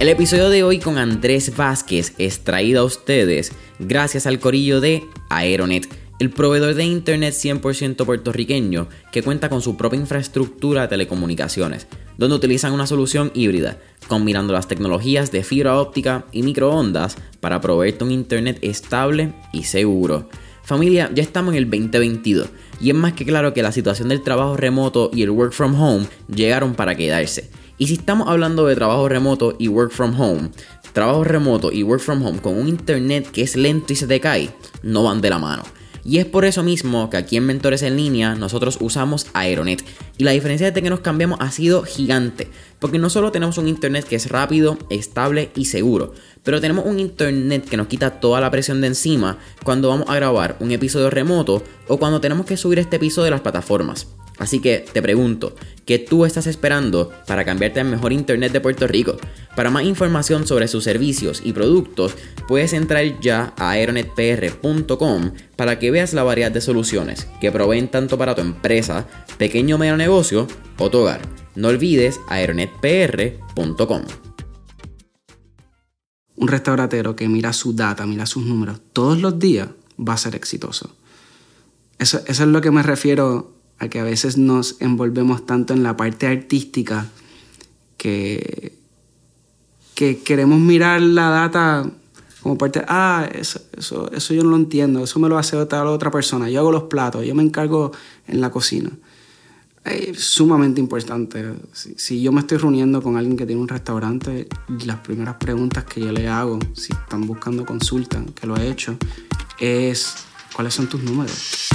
El episodio de hoy con Andrés Vázquez es traído a ustedes gracias al corillo de Aeronet, el proveedor de internet 100% puertorriqueño que cuenta con su propia infraestructura de telecomunicaciones, donde utilizan una solución híbrida, combinando las tecnologías de fibra óptica y microondas para proveerte un internet estable y seguro. Familia, ya estamos en el 2022 y es más que claro que la situación del trabajo remoto y el work from home llegaron para quedarse. Y si estamos hablando de trabajo remoto y work from home, trabajo remoto y work from home con un internet que es lento y se te cae, no van de la mano. Y es por eso mismo que aquí en Mentores en Línea nosotros usamos Aeronet. Y la diferencia de que nos cambiamos ha sido gigante. Porque no solo tenemos un internet que es rápido, estable y seguro, pero tenemos un internet que nos quita toda la presión de encima cuando vamos a grabar un episodio remoto o cuando tenemos que subir este episodio de las plataformas. Así que te pregunto, ¿qué tú estás esperando para cambiarte al mejor internet de Puerto Rico? Para más información sobre sus servicios y productos, puedes entrar ya a aeronetpr.com para que veas la variedad de soluciones que proveen tanto para tu empresa, pequeño o medio negocio o tu hogar. No olvides aeronetpr.com. Un restauratero que mira su data, mira sus números todos los días, va a ser exitoso. Eso, eso es lo que me refiero a que a veces nos envolvemos tanto en la parte artística que, que queremos mirar la data como parte, ah, eso, eso, eso yo no lo entiendo, eso me lo hace otra, otra persona, yo hago los platos, yo me encargo en la cocina. Es sumamente importante. Si, yo me estoy reuniendo con alguien que tiene un restaurante, las primeras preguntas que yo le hago, si están buscando consulta, que lo he hecho, es, ¿cuáles son tus números?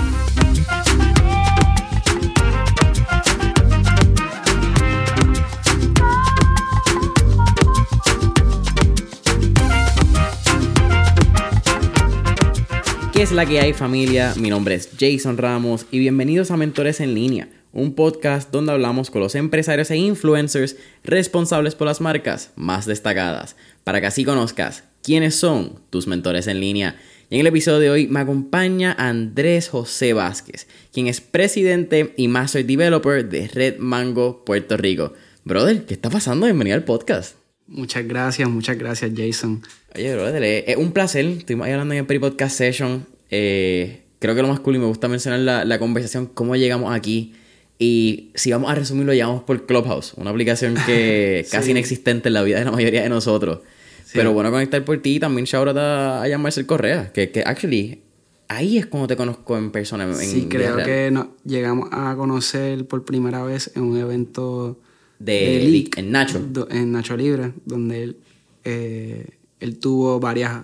¿Qué es la que hay familia? Mi nombre es Jason Ramos y bienvenidos a Mentores en línea, un podcast donde hablamos con los empresarios e influencers responsables por las marcas más destacadas, para que así conozcas quiénes son tus mentores en línea. Y en el episodio de hoy me acompaña Andrés José Vázquez, quien es presidente y master developer de Red Mango Puerto Rico. Brother, ¿qué está pasando? Bienvenido al podcast. Muchas gracias, muchas gracias, Jason. Oye, brother, es un placer. Estuvimos ahí hablando en el pre-podcast session. Eh, creo que lo más cool y me gusta mencionar la, la, conversación, cómo llegamos aquí. Y si vamos a resumirlo, llegamos por Clubhouse, una aplicación que sí. casi inexistente en la vida de la mayoría de nosotros. Sí. Pero bueno, conectar por ti también shout out a, a Marcel Correa, que, que actually ahí es cuando te conozco en persona. En, sí, creo que no, llegamos a conocer por primera vez en un evento de, de en Nacho. Do, en Nacho Libre, donde él, eh, él tuvo varias,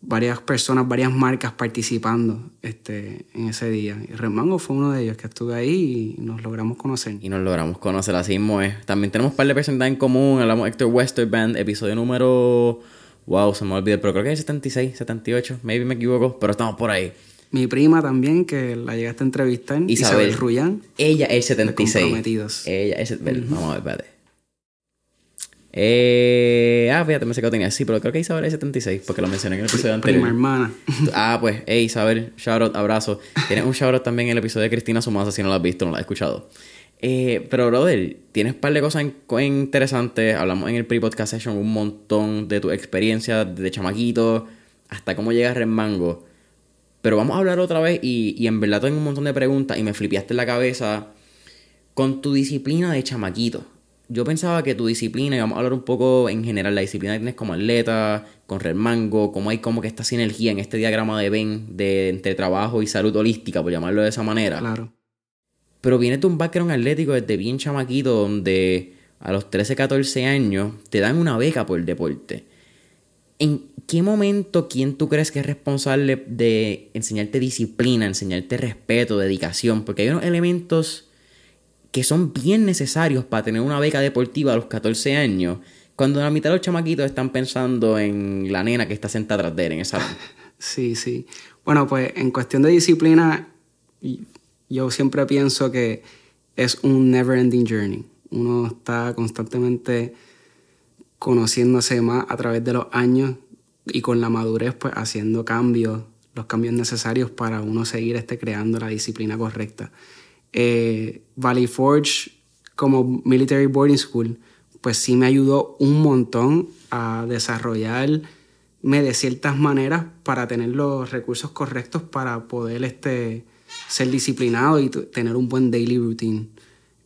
varias personas, varias marcas participando este, en ese día. Y Remango fue uno de ellos que estuve ahí y nos logramos conocer. Y nos logramos conocer, así mismo es. También tenemos un par de personas en común. Hablamos de Héctor Westerband, episodio número... Wow, se me olvidó, pero creo que es 76, 78, maybe me equivoco, pero estamos por ahí. Mi prima también, que la llegaste a entrevistar, Isabel, Isabel Rullán. Ella es 76. Comprometidos. Ella es... Uh -huh. Vamos a ver, espérate. Eh, ah, fíjate, me sé que tenía. Sí, pero creo que Isabel es 76, porque lo mencioné en el episodio anterior. Prima hermana. ah, pues, hey, Isabel, shout out, abrazo. Tienes un shout out también en el episodio de Cristina Sumasa, si no lo has visto, no lo has escuchado. Eh, pero, brother, tienes un par de cosas interesantes. Hablamos en el pre-podcast session un montón de tu experiencia de chamaquito hasta cómo llegas a Mango. Pero vamos a hablar otra vez y, y en verdad tengo un montón de preguntas y me flipeaste en la cabeza con tu disciplina de chamaquito. Yo pensaba que tu disciplina, y vamos a hablar un poco en general, la disciplina que tienes como atleta, con Red Mango, cómo hay como que esta sinergia en este diagrama de Venn de entre trabajo y salud holística, por llamarlo de esa manera. Claro. Pero viene de un background atlético desde bien chamaquito, donde a los 13, 14 años te dan una beca por el deporte. ¿En qué momento quién tú crees que es responsable de enseñarte disciplina, enseñarte respeto, dedicación? Porque hay unos elementos que son bien necesarios para tener una beca deportiva a los 14 años, cuando la mitad de los chamaquitos están pensando en la nena que está sentada atrás de él en esa... Sí, sí. Bueno, pues en cuestión de disciplina, yo siempre pienso que es un never ending journey. Uno está constantemente conociéndose más a través de los años y con la madurez pues haciendo cambios, los cambios necesarios para uno seguir este, creando la disciplina correcta. Eh, Valley Forge como Military Boarding School pues sí me ayudó un montón a desarrollarme de ciertas maneras para tener los recursos correctos para poder este, ser disciplinado y tener un buen daily routine.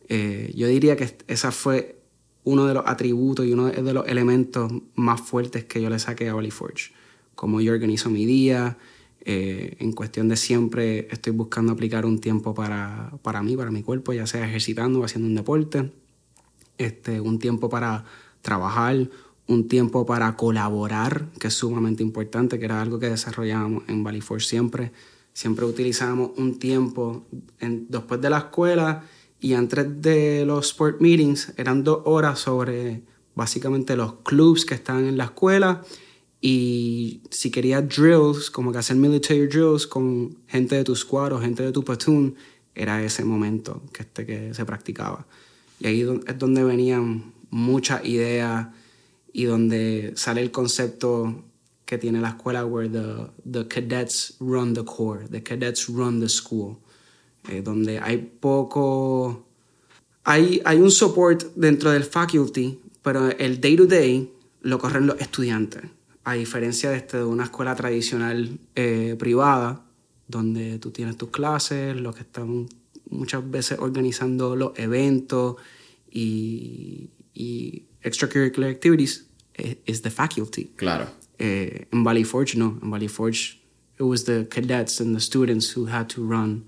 Eh, yo diría que esa fue uno de los atributos y uno de los elementos más fuertes que yo le saqué a Valley Forge. Cómo yo organizo mi día, eh, en cuestión de siempre estoy buscando aplicar un tiempo para, para mí, para mi cuerpo, ya sea ejercitando o haciendo un deporte, este, un tiempo para trabajar, un tiempo para colaborar, que es sumamente importante, que era algo que desarrollábamos en Valley Forge siempre. Siempre utilizábamos un tiempo después de la escuela y antes de los sport meetings, eran dos horas sobre básicamente los clubs que estaban en la escuela y si querías drills, como que hacer military drills con gente de tu squad o gente de tu platoon, era ese momento que, este, que se practicaba. Y ahí es donde venían muchas ideas y donde sale el concepto que tiene la escuela, where the, the cadets run the core, the cadets run the school, eh, donde hay poco, hay, hay un support dentro del faculty, pero el day to day lo corren los estudiantes a diferencia de, este, de una escuela tradicional eh, privada, donde tú tienes tus clases, los que están muchas veces organizando los eventos y, y extracurricular activities, es, es the faculty. Claro. Eh, en Valley Forge, no. En Valley Forge, it was the cadets and the students who had to run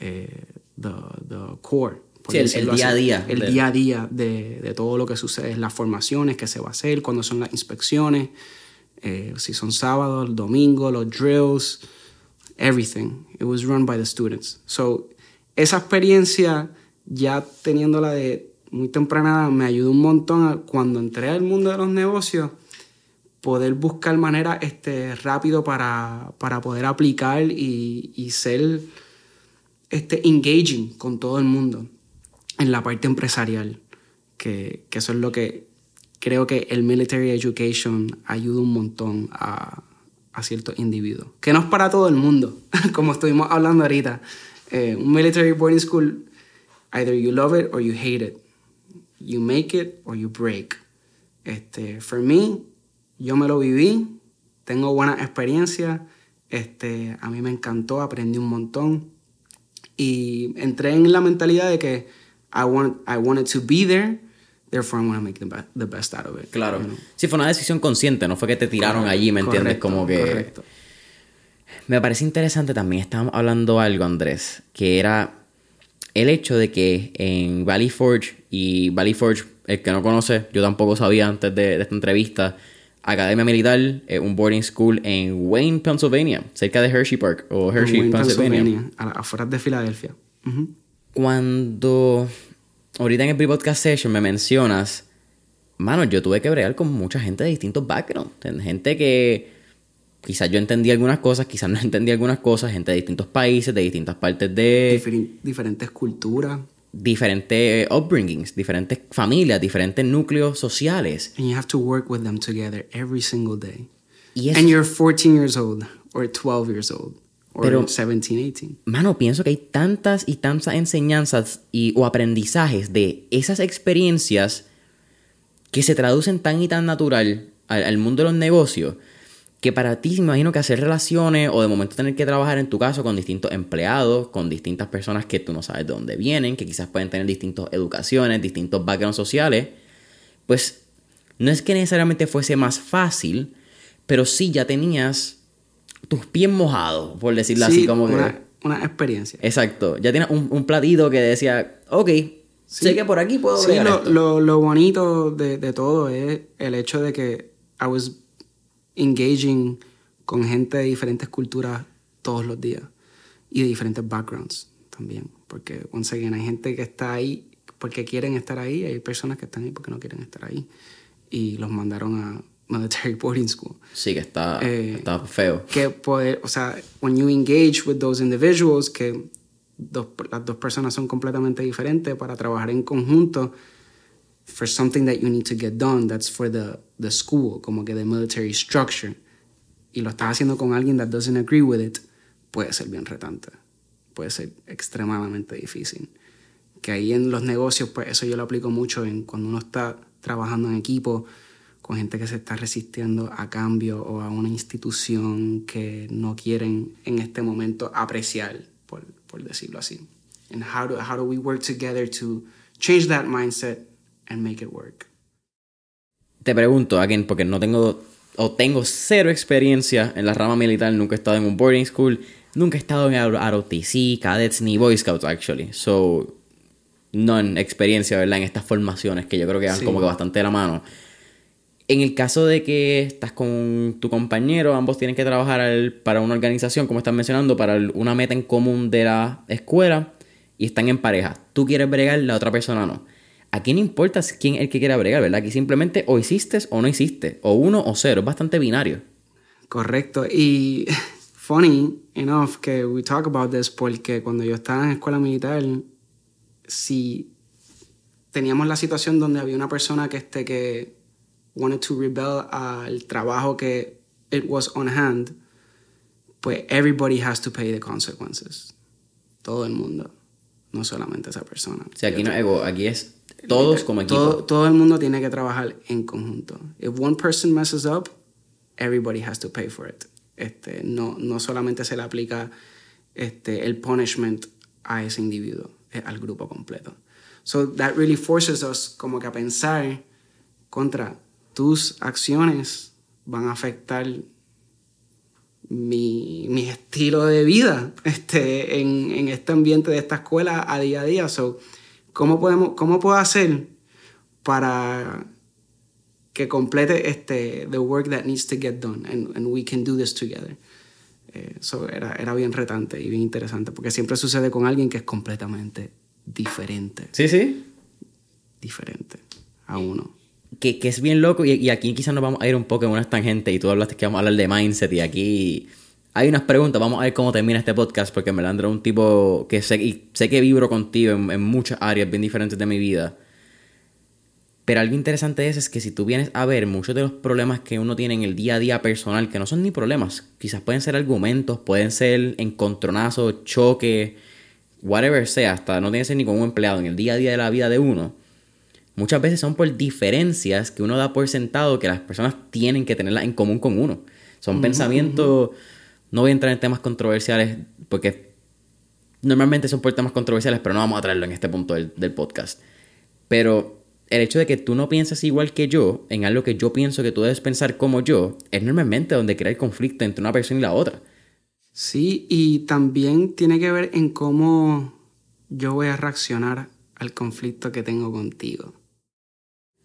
eh, the, the core. Sí, el, el, día a día. El día a día de, de, todo lo que sucede, las formaciones que se va a hacer, cuando son las inspecciones, eh, si son sábados, domingo, los drills, everything. It was run by the students. So, esa experiencia, ya teniéndola de muy temprana, me ayudó un montón a, cuando entré al mundo de los negocios, poder buscar maneras este, rápido para, para poder aplicar y, y ser este, engaging con todo el mundo en la parte empresarial, que, que eso es lo que creo que el military education ayuda un montón a, a ciertos individuos. Que no es para todo el mundo, como estuvimos hablando ahorita. Eh, un military boarding school, either you love it or you hate it. You make it or you break. Este, for me, yo me lo viví, tengo buena experiencia, este, a mí me encantó, aprendí un montón y entré en la mentalidad de que I, want, I wanted to be there therefore I'm to make the, best, the best out of it. Claro. Sí, fue una decisión consciente, no fue que te tiraron allí, ¿me entiendes? Como que... Correcto. Me parece interesante también, estábamos hablando algo, Andrés, que era el hecho de que en Valley Forge, y Valley Forge, el que no conoce, yo tampoco sabía antes de, de esta entrevista, Academia Militar, eh, un boarding school en Wayne, Pennsylvania, cerca de Hershey Park o Hershey, Wayne, Pennsylvania. De Filadelfia. Cuando ahorita en el pre-podcast session me mencionas, mano, yo tuve que bregar con mucha gente de distintos backgrounds. Gente que quizás yo entendí algunas cosas, quizás no entendí algunas cosas, gente de distintos países, de distintas partes de... diferentes culturas. Diferentes upbringings, diferentes familias, diferentes núcleos sociales. And you have to work with them together every single day. Y And you're 14 years old or 12 years old. Pero, 17, 18. Mano, pienso que hay tantas y tantas enseñanzas y, o aprendizajes de esas experiencias que se traducen tan y tan natural al, mundo de los negocios que para ti me imagino que hacer relaciones o de momento tener que trabajar en tu caso con distintos empleados, con distintas personas que tú no sabes de dónde vienen, que quizás pueden tener distintas educaciones, distintos backgrounds sociales, pues no es que necesariamente fuese más fácil, pero sí ya tenías tus pies mojados, por decirlo así, como una, que... Una experiencia. Exacto. Ya tienes un, un platito que decía, ok, sé que por aquí puedo Sí, lo, lo, lo, bonito de, de, todo es el hecho de que I was engaging con gente de diferentes culturas todos los días y de diferentes backgrounds también. Porque, once again, hay gente que está ahí porque quieren estar ahí, hay personas que están ahí porque no quieren estar ahí. Y los mandaron a military boarding school. Sí, que está, eh, está feo. Que poder, o sea, when you engage with those individuals, que dos, las dos personas son completamente diferentes para trabajar en conjunto for something that you need to get done, that's for the, the school, como que the military structure, y lo estás haciendo con alguien that doesn't agree with it, puede ser bien retante. Puede ser extremadamente difícil. Que ahí en los negocios, pues eso yo lo aplico mucho en cuando uno está trabajando en equipo con gente que se está resistiendo a cambio o a una institución que no quieren en este momento apreciar, por, por decirlo así. And how do, how do we work together to change that mindset and make it work? Te pregunto, again, porque no tengo o tengo cero experiencia en la rama militar, nunca he estado en un boarding school, nunca he estado en ROTC, cadets ni Boy Scouts actually. So no en experiencia, ¿verdad? En estas formaciones que yo creo que van como que bastante de la mano. En el caso de que estás con tu compañero, ambos tienen que trabajar para una organización, como están mencionando, para una meta en común de la escuela y están en pareja. Tú quieres bregar, la otra persona no. ¿A quién importa quién es el que quiera bregar, verdad? Aquí simplemente o hiciste o no hiciste, o uno o cero, es bastante binario. Correcto. Y funny enough que we talk about this porque cuando yo estaba en escuela militar, si teníamos la situación donde había una persona que, este, que wanted to rebel al trabajo que it was on hand, pues everybody has to pay the consequences. Todo el mundo, no solamente esa persona. O sea, aquí no ego, aquí es todos como equipo. Todo, todo el mundo tiene que trabajar en conjunto. If one person messes up, everybody has to pay for it. Este, no, no solamente se le aplica este, el punishment a ese individuo, al grupo completo. So that really forces us como que a pensar contra tus acciones van a afectar mi, mi estilo de vida este, en, en, este ambiente de esta escuela a día a día. So, ¿cómo, podemos, ¿Cómo puedo hacer para que complete este, the work that needs to get done and, and we can do this together? Eso eh, era, era bien retante y bien interesante porque siempre sucede con alguien que es completamente diferente. Sí, sí. Diferente a uno que, que es bien loco y, aquí quizás nos vamos a ir un poco en una tangente y tú hablaste que vamos a hablar de mindset y aquí hay unas preguntas, vamos a ver cómo termina este podcast porque Melandro es un tipo que sé, y sé que vibro contigo en, muchas áreas bien diferentes de mi vida. Pero algo interesante es, es que si tú vienes a ver muchos de los problemas que uno tiene en el día a día personal, que no son ni problemas, quizás pueden ser argumentos, pueden ser encontronazos, choque, whatever sea, hasta no tiene que ser ni con un empleado en el día a día de la vida de uno muchas veces son por diferencias que uno da por sentado que las personas tienen que tenerlas en común con uno. Son pensamientos, no voy a entrar en temas controversiales porque normalmente son por temas controversiales, pero no vamos a traerlo en este punto del, podcast. Pero el hecho de que tú no pienses igual que yo en algo que yo pienso que tú debes pensar como yo, es normalmente donde crea el conflicto entre una persona y la otra. Sí, y también tiene que ver en cómo yo voy a reaccionar al conflicto que tengo contigo.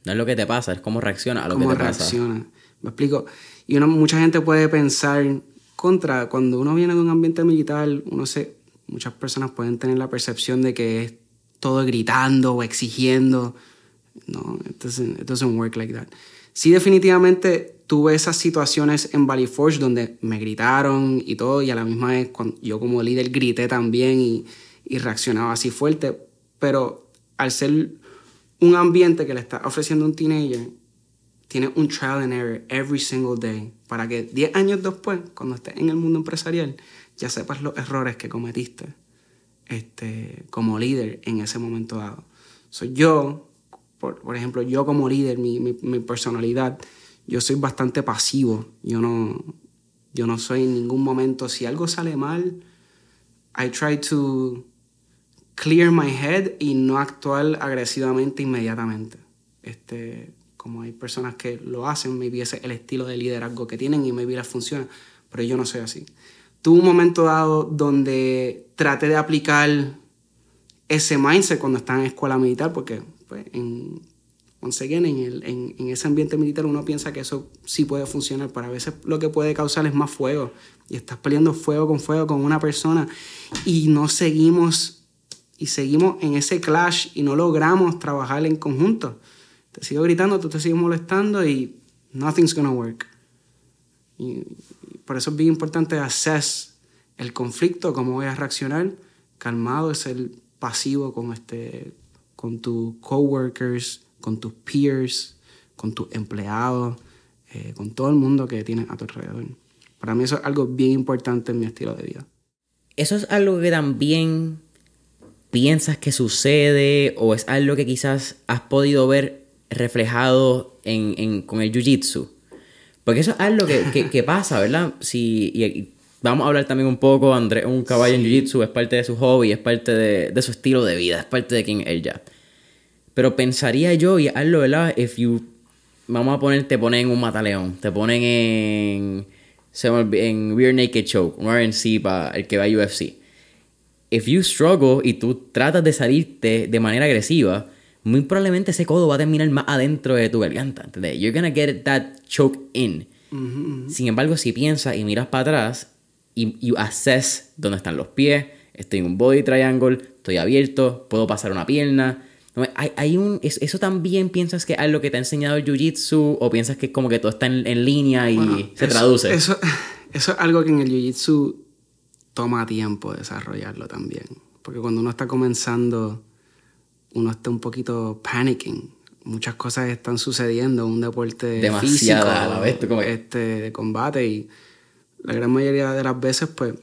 No es lo que te pasa, es cómo reacciona a lo que te reacciona. Me explico. Y uno, mucha gente puede pensar contra, cuando uno viene de un ambiente militar, uno se, muchas personas pueden tener la percepción de que es todo gritando o exigiendo. No, it doesn't, it doesn't work like that. Sí, definitivamente tuve esas situaciones en Valley Forge donde me gritaron y todo, y a la misma vez yo como líder grité también y, y reaccionaba así fuerte, pero al ser un ambiente que le está ofreciendo un teenager tiene un trial and error every single day para que 10 años después, cuando estés en el mundo empresarial, ya sepas los errores que cometiste este, como líder en ese momento dado. Soy yo, por, por, ejemplo, yo como líder, mi, mi, mi, personalidad, yo soy bastante pasivo. Yo no, yo no soy en ningún momento, si algo sale mal, I try to clear my head y no actuar agresivamente inmediatamente. Este, como hay personas que lo hacen, maybe ese es el estilo de liderazgo que tienen y maybe les funciona, pero yo no soy así. Tuve un momento dado donde traté de aplicar ese mindset cuando estaba en escuela militar, porque pues, en, once again, en, el, en, ese ambiente militar uno piensa que eso sí puede funcionar, pero a veces lo que puede causar es más fuego. Y estás peleando fuego con fuego con una persona y no seguimos y seguimos en ese clash y no logramos trabajar en conjunto. Te sigo gritando, tú te sigues molestando y nothing's gonna work. Por eso es bien importante assess el conflicto, cómo voy a reaccionar, calmado, es el pasivo con, este, con tus coworkers, con tus peers, con tus empleados, eh, con todo el mundo que tienes a tu alrededor. Para mí eso es algo bien importante en mi estilo de vida. Eso es algo que también piensas que sucede o es algo que quizás has podido ver reflejado en, en, con el jiu-jitsu. Porque eso es algo que, que, pasa, ¿verdad? Si, vamos a hablar también un poco, Andrés un caballo en jiu-jitsu, es parte de su hobby, es parte de, de, su estilo de vida, es parte de quien él ya. Pero pensaría yo, y hazlo, ¿verdad? If you, vamos a poner, te ponen en un mataleón, te ponen en, en Naked Choke, un RNC para el que va a UFC. If you struggle y tú tratas de salirte de manera agresiva, muy probablemente ese codo va a terminar más adentro de tu garganta. ¿entendés? You're gonna get that choke in. Ujú. Sin embargo, si piensas y miras para atrás y you assess dónde están los pies, estoy en un body triangle, estoy abierto, puedo pasar una pierna. No, Hay, hay un, es- ¿Eso también piensas que es algo que te ha enseñado el jiu-jitsu o piensas que es como que todo está en, en línea y Bueno, se eso- traduce? Eso, eso es algo que en el jiu-jitsu toma tiempo desarrollarlo también. Porque cuando uno está comenzando, uno está un poquito panicking. Muchas cosas están sucediendo, un deporte Demasiadas físico, a la vez, como este, de combate y la gran mayoría de las veces, pues,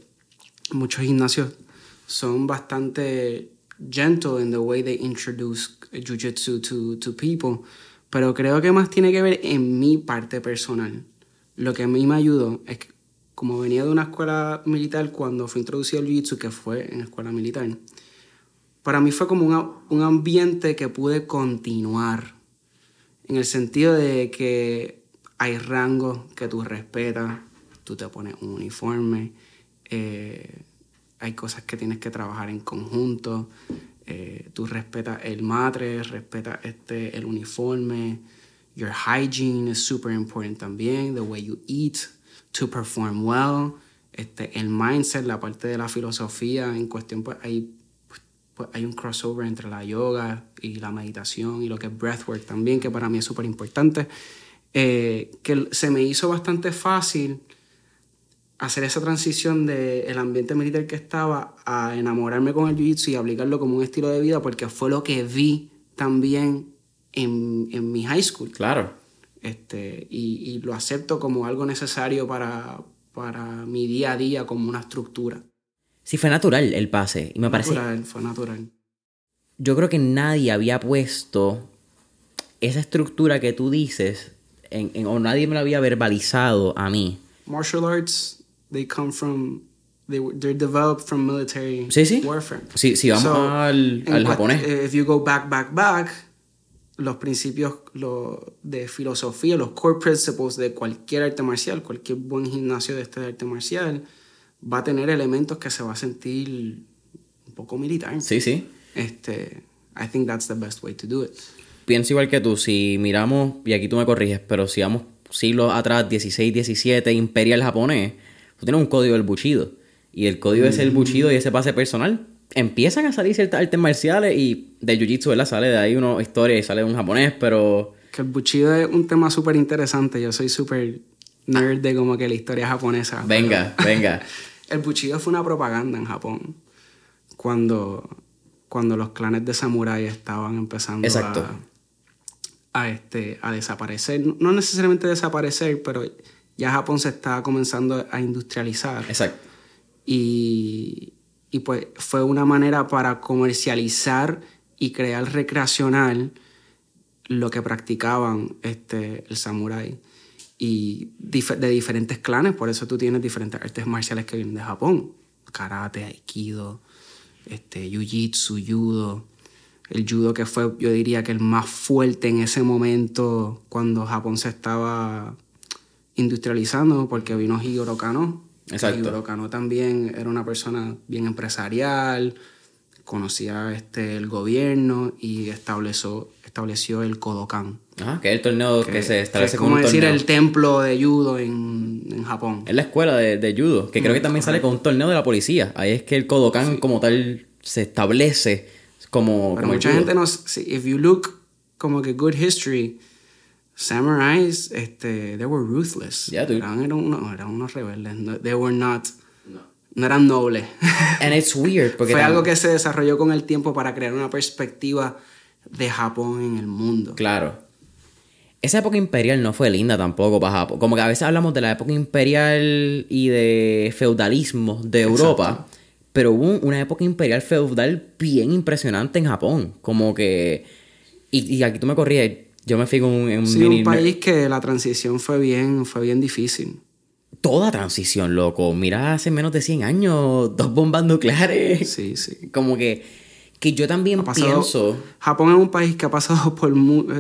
muchos gimnasios son bastante gentle in the way they introduce jiu-jitsu to, to people, pero creo que más tiene que ver en mi parte personal. Lo que a mí me ayudó es que, como venía de una escuela militar cuando fue introducido el jiu-jitsu, que fue en escuela militar, para mí fue como una- un ambiente que pude continuar, en el sentido de que hay rangos que tú respetas, tú te pones un uniforme, eh, hay cosas que tienes que trabajar en conjunto, eh, tú respetas el matre, respetas este, el uniforme, your hygiene is super important también, the way you eat to perform well, este, el mindset, la parte de la filosofía, en cuestión pues hay, pues, hay un crossover entre la yoga y la meditación y lo que es breathwork también, que para mí es súper importante, eh, que se me hizo bastante fácil hacer esa transición del ambiente militar que estaba a enamorarme con el jiu-jitsu y aplicarlo como un estilo de vida porque fue lo que vi también en, en mi high school. Claro. Este, y, y lo acepto como algo necesario para, para mi día a día, como una estructura. Sí, fue natural el pase. Y me parece. Natural, fue natural. Yo creo que nadie había puesto esa estructura que tú dices, en, en- o nadie me lo había verbalizado a mí. Martial arts, they come from, they, they're developed from military Sí, sí. warfare. Si, si vamos So, al, al japonés. eh, If you go back, back, back, los principios lo- de filosofía, los core principles de cualquier arte marcial, cualquier buen gimnasio de este arte marcial, va a tener elementos que se va a sentir un poco militar. Sí, sí. Este, I think that's the best way to do it. Pienso igual que tú. Si miramos, y aquí tú me corriges, pero si vamos siglos atrás, 16, 17, imperial japonés, tú tienes un código del buchido. Y el código es el buchido y ese pase personal. Empiezan a salir ciertas artes marciales y de jiu-jitsu, ¿verdad? Sale de ahí una historia y sale de un japonés, pero Que el buchido es un tema súper interesante. Yo soy súper nerd de como que la historia japonesa. venga, venga. El buchido fue una propaganda en Japón cuando, cuando los clanes de samuráis estaban empezando Exacto. a, a, este, a desaparecer. No necesariamente desaparecer, pero ya Japón se estaba comenzando a industrializar. Exacto. Y, y pues fue una manera para comercializar y crear recreacional lo que practicaban este, el samurái. Y de diferentes clanes, por eso tú tienes diferentes artes marciales que vienen de Japón. Karate, aikido, este, jiu-jitsu, judo. El judo que fue, yo diría que el más fuerte en ese momento cuando Japón se estaba industrializando, porque vino Higoro Kano. Exacto. Kano también era una persona bien empresarial, conocía este, el gobierno y estableció, estableció el Kodokan. Ajá, que es el torneo que, se que establece es como como un decir torneo. el templo de judo en, en Japón. Es la escuela de, de judo, que creo que también sale con un torneo de la policía. Ahí es que el Kodokan como tal se establece como, Pero como el mucha judo. gente no... si- If you look como que good history, samurais, este, they were ruthless. Yeah, dude. eran, eran unos, eran unos rebeldes. No- they were not... No eran nobles. And it's weird porque Fue algo que se desarrolló con el tiempo para crear una perspectiva de Japón en el mundo. Claro. Esa época imperial no fue linda tampoco para Japón. Como que a veces hablamos de la época imperial y de feudalismo de Europa. Pero hubo una época imperial feudal bien impresionante en Japón. Como que. Y, y aquí tú me corrías. Yo me fijo en un, sí, un país que la transición fue bien, fue bien difícil. Toda transición, loco. Mira, hace menos de 100 años, dos bombas nucleares. Sí, sí. Como que, que yo también pienso... Japón es un país que ha pasado por...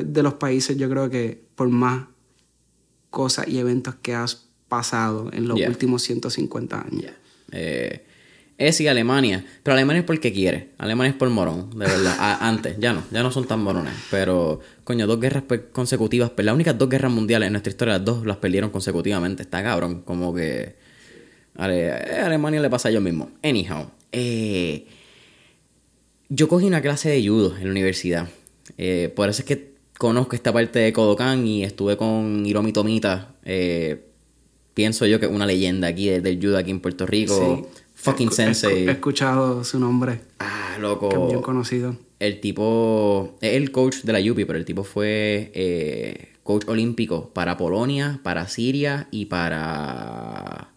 De los países, yo creo que por más cosas y eventos que has pasado en los últimos 150 años. Eh, es y Alemania. Pero Alemania es porque quiere. Alemania es por morón, de verdad. antes, ya no, ya no son tan morones. Pero, coño, dos guerras consecutivas. Las únicas dos guerras mundiales en nuestra historia, las dos las perdieron consecutivamente. Está cabrón. Como que. A Alemania le pasa a ellos mismos. Anyhow. Eh, yo cogí una clase de judo en la universidad. Eh, por eso es que conozco esta parte de Kodokan y estuve con Hiromi Tomita. Eh, pienso yo que es una leyenda aquí del judo aquí en Puerto Rico. Fucking sensei. He escuchado su nombre. Ah, loco. Que bien conocido. El tipo. Es el coach de la Yupi, pero el tipo fue eh, coach olímpico para Polonia, para Siria y para.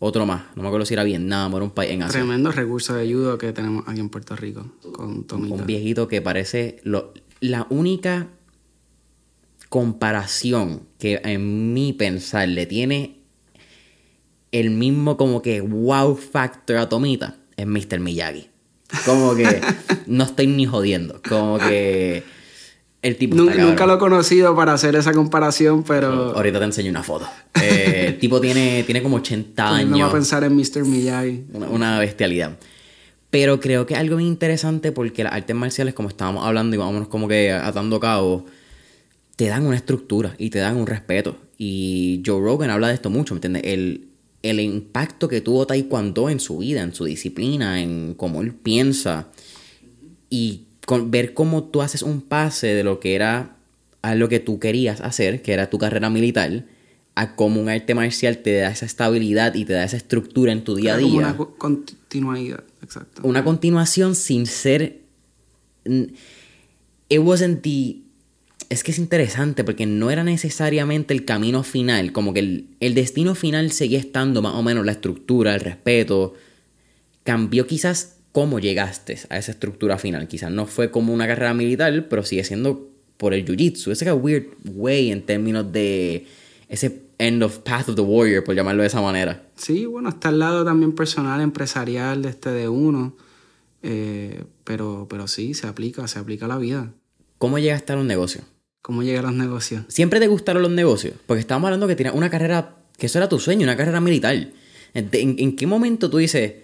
Otro más. No me acuerdo si era Vietnam o era un país en Asia. Tremendo recurso de judo que tenemos aquí en Puerto Rico con Tomita. Un viejito que parece. Lo, la única comparación que en mi pensar le tiene el mismo como que wow factor a Tomita es Mr. Miyagi. Como que no estoy ni jodiendo. Como que el tipo nunca, lo he conocido para hacer esa comparación, pero... Ahorita te enseño una foto. Eh, el tipo tiene, tiene como 80 años. No va a pensar en Mr. Miyagi. Una, bestialidad. Pero creo que es algo muy interesante porque las artes marciales, como estábamos hablando y vámonos como que atando cabo, te dan una estructura y te dan un respeto. Y Joe Rogan habla de esto mucho, ¿me entiendes? El, el impacto que tuvo Taekwondo en su vida, en su disciplina, en cómo él piensa. Y con, ver cómo tú haces un pase de lo que era a lo que tú querías hacer, que era tu carrera militar, a cómo un arte marcial te da esa estabilidad y te da esa estructura en tu día a día. una continuidad, exacto. Una continuación sin ser. It wasn't the es que es interesante porque no era necesariamente el camino final, como que el, destino final seguía estando más o menos la estructura, el respeto. Cambió quizás cómo llegaste a esa estructura final. Quizás no fue como una carrera militar, pero sigue siendo por el jiu-jitsu. Es un weird way en términos de ese end of path of the warrior, por llamarlo de esa manera. Sí, bueno, está al lado también personal, empresarial de este de uno. Eh, pero, pero sí, se aplica, se aplica a la vida. ¿Cómo llega a estar un negocio? ¿Cómo llegar a los negocios? ¿Siempre te gustaron los negocios? Porque estábamos hablando que tienes una carrera, que eso era tu sueño, una carrera militar. ¿En, qué momento tú dices,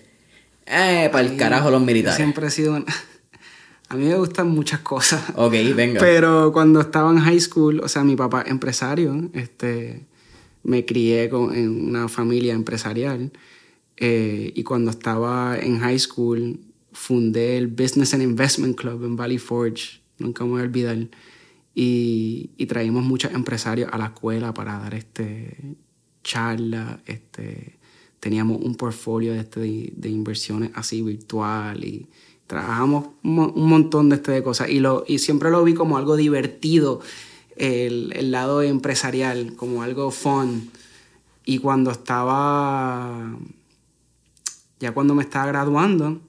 eh, para el carajo los militares? Siempre he sido... A mí me gustan muchas cosas. Ok, venga. Pero cuando estaba en high school, o sea, mi papá empresario, este, me crié con, en una familia empresarial. Eh, y cuando estaba en high school, fundé el Business and Investment Club en Valley Forge. Nunca me voy a olvidar y, y traímos muchos empresarios a la escuela para dar este charla, este, teníamos un portfolio de, este, de, inversiones así virtual y trabajamos un, montón de, este de cosas y, lo, y siempre lo vi como algo divertido, el, el lado empresarial, como algo fun. Y cuando estaba, ya cuando me estaba graduando,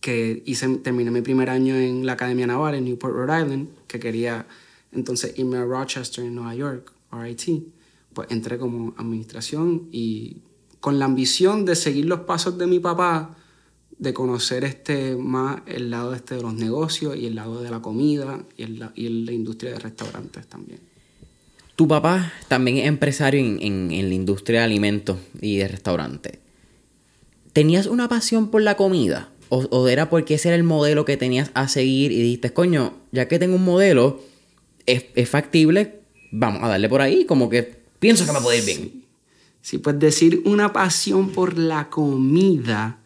que hice, terminé mi primer año en la Academia Naval en Newport, Rhode Island, que quería entonces irme a Rochester, en Nueva York, RIT, pues entré como administración y con la ambición de seguir los pasos de mi papá, de conocer este, más el lado este de los negocios y el lado de la comida y, el, y la industria de restaurantes también. Tu papá también es empresario en, en, en la industria de alimentos y de restaurantes. ¿Tenías una pasión por la comida? O, era porque ese era el modelo que tenías a seguir y dijiste, coño, ya que tengo un modelo, es, factible, vamos a darle por ahí, como que pienso que me puede ir bien. Sí. Pues decir una pasión por la comida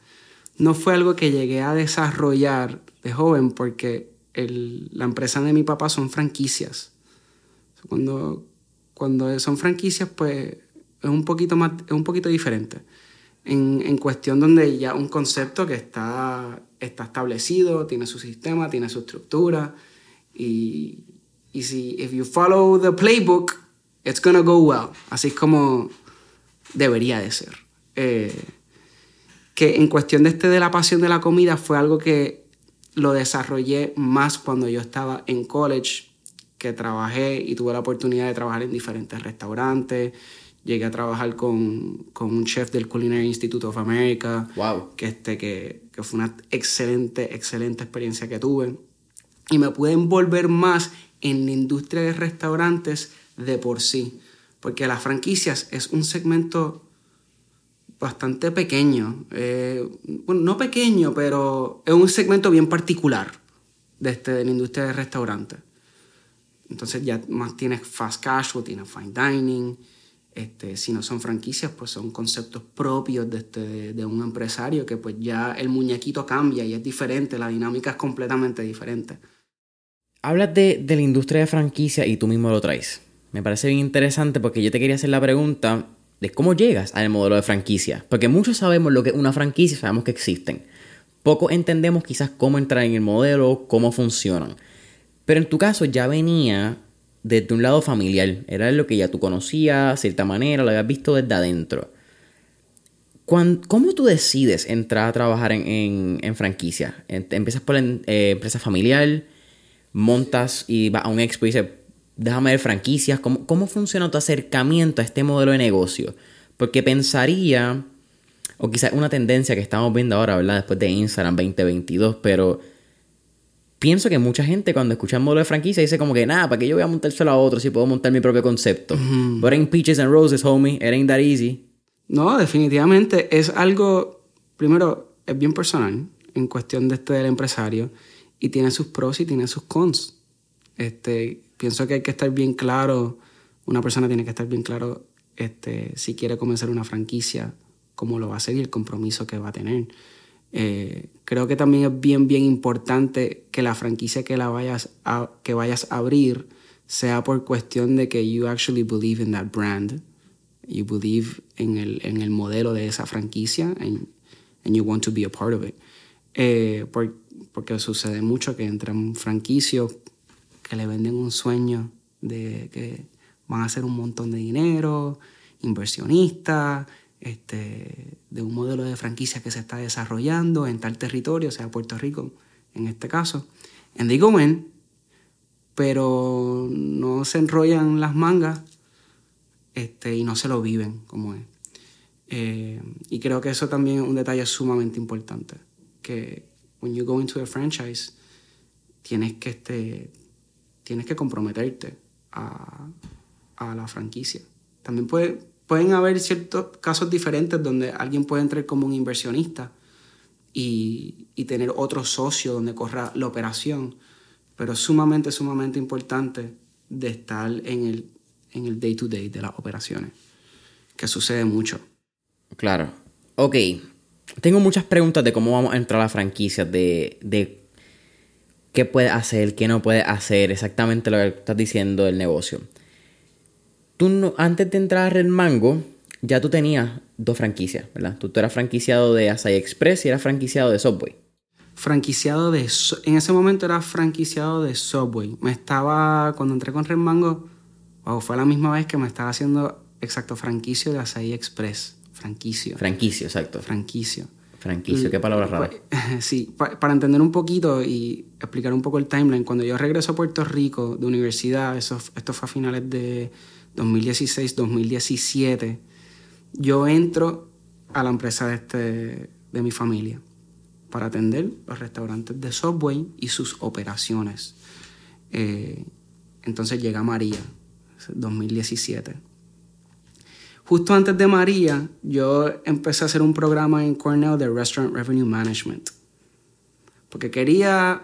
no fue algo que llegué a desarrollar de joven porque la empresa de mi papá son franquicias. Cuando, cuando son franquicias, pues es un poquito, más, es un poquito diferente en, en, cuestión donde ya un concepto que está, está establecido, tiene su sistema, tiene su estructura y, y si if you follow the playbook, it's gonna go well. Así es como debería de ser. Eh, que en cuestión de este de la pasión de la comida fue algo que lo desarrollé más cuando yo estaba en college, que trabajé y tuve la oportunidad de trabajar en diferentes restaurantes. Llegué a trabajar con, con un chef del Culinary Institute of America. Wow. Que, este, que, que fue una excelente, excelente experiencia que tuve. Y me pude envolver más en la industria de restaurantes de por sí. Porque las franquicias es un segmento bastante pequeño. Eh, bueno, no pequeño, pero es un segmento bien particular de, este, de la industria de restaurantes. Entonces ya más tienes fast casual, tienes fine dining. Este, si no son franquicias, pues son conceptos propios de, este, de un empresario que pues ya el muñequito cambia y es diferente, la dinámica es completamente diferente. Hablas de, de la industria de franquicia y tú mismo lo traes. Me parece bien interesante porque yo te quería hacer la pregunta de cómo llegas al modelo de franquicia. Porque muchos sabemos lo que es una franquicia, sabemos que existen. Poco entendemos quizás cómo entrar en el modelo, cómo funcionan. Pero en tu caso ya venía desde un lado familiar. Era lo que ya tú conocías, de cierta manera, lo habías visto desde adentro. ¿Cómo tú decides entrar a trabajar en, en, franquicia? Empiezas por la eh, empresa familiar, montas y vas a un expo y dices, déjame ver franquicias. ¿Cómo, ¿Cómo funciona tu acercamiento a este modelo de negocio? Porque pensaría, o quizás una tendencia que estamos viendo ahora, ¿verdad? Después de Instagram 2022, pero pienso que mucha gente cuando escucha el modelo de franquicia dice como que, nada, ¿para qué yo voy a montárselo a otro si puedo montar mi propio concepto? But in Peaches and Roses, homie, it ain't that easy. No, definitivamente es algo, primero, es bien personal en cuestión de este del empresario y tiene sus pros y tiene sus cons. Este, pienso que hay que estar bien claro, una persona tiene que estar bien claro este, si quiere comenzar una franquicia, cómo lo va a hacer y el compromiso que va a tener. Eh, creo que también es bien, bien importante que la franquicia que, la vayas a, que vayas a abrir sea por cuestión de que you actually believe in that brand, you believe en el, en el modelo de esa franquicia and, and you want to be a part of it. Eh, por, porque sucede mucho que entran franquicios que le venden un sueño de que van a hacer un montón de dinero, inversionistas, este, de un modelo de franquicia que se está desarrollando en tal territorio, sea, Puerto Rico en este caso. And they go in, pero no se enrollan las mangas este, y no se lo viven como es. Eh, y creo que eso también es un detalle sumamente importante, que when you go into a franchise, tienes que, este, tienes que comprometerte a, a la franquicia. También puede, pueden haber ciertos casos diferentes donde alguien puede entrar como un inversionista y, y, tener otro socio donde corra la operación, pero es sumamente, sumamente importante de estar en el, en el day to day de las operaciones, que sucede mucho. Claro. Ok. Tengo muchas preguntas de cómo vamos a entrar a la franquicia, de, de qué puede hacer, qué no puede hacer, exactamente lo que estás diciendo del negocio tú antes de entrar a Red Mango, ya tú tenías dos franquicias, ¿verdad? Tú, eras franquiciado de Asai Express y eras franquiciado de Subway. Franquiciado de... En ese momento era franquiciado de Subway. Me estaba... Cuando entré con Red Mango, fue la misma vez que me estaba haciendo exacto franquicio de Asai Express. Franquicio. Franquicio, exacto. Franquicio. Franquicio, qué palabra rara. Sí, para entender un poquito y explicar un poco el timeline, cuando yo regreso a Puerto Rico de universidad, eso, esto fue a finales de 2016-2017, yo entro a la empresa de, este, de mi familia para atender los restaurantes de Subway y sus operaciones. Eh, entonces llega María, 2017. Justo antes de María, yo empecé a hacer un programa en Cornell de Restaurant Revenue Management, porque quería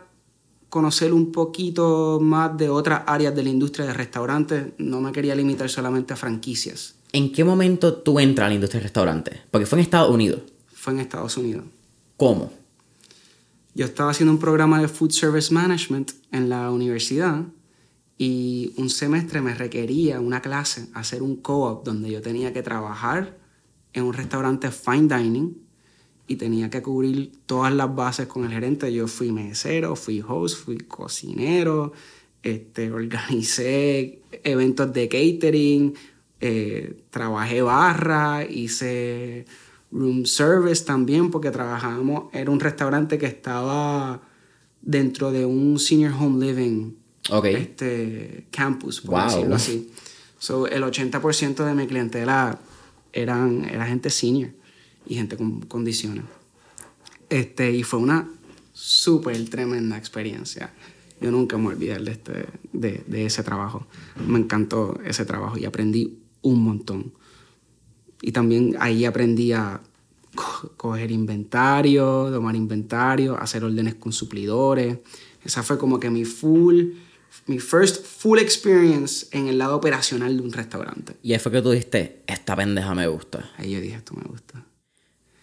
conocer un poquito más de otras áreas de la industria de restaurantes. No me quería limitar solamente a franquicias. ¿En qué momento tú entras a la industria de restaurantes? Porque fue en Estados Unidos. Fue en Estados Unidos. ¿Cómo? Yo estaba haciendo un programa de Food Service Management en la universidad y un semestre me requería una clase, hacer un co-op donde yo tenía que trabajar en un restaurante fine dining y tenía que cubrir todas las bases con el gerente. Yo fui mesero, fui host, fui cocinero, este, organicé eventos de catering, eh, trabajé barra, hice room service también porque trabajábamos, era un restaurante que estaba dentro de un senior home living este, campus, por decirlo así. So, el 80% de mi clientela eran, era gente senior y gente con condiciones. Este, y fue una súper tremenda experiencia. Yo nunca me olvidé de, este, de, de, ese trabajo. Me encantó ese trabajo y aprendí un montón. Y también ahí aprendí a coger inventario, tomar inventario, hacer órdenes con suplidores. Esa fue como que mi full, mi first full experience en el lado operacional de un restaurante. Y ahí fue que tú dijiste, esta pendeja me gusta. Ahí yo dije, esto me gusta.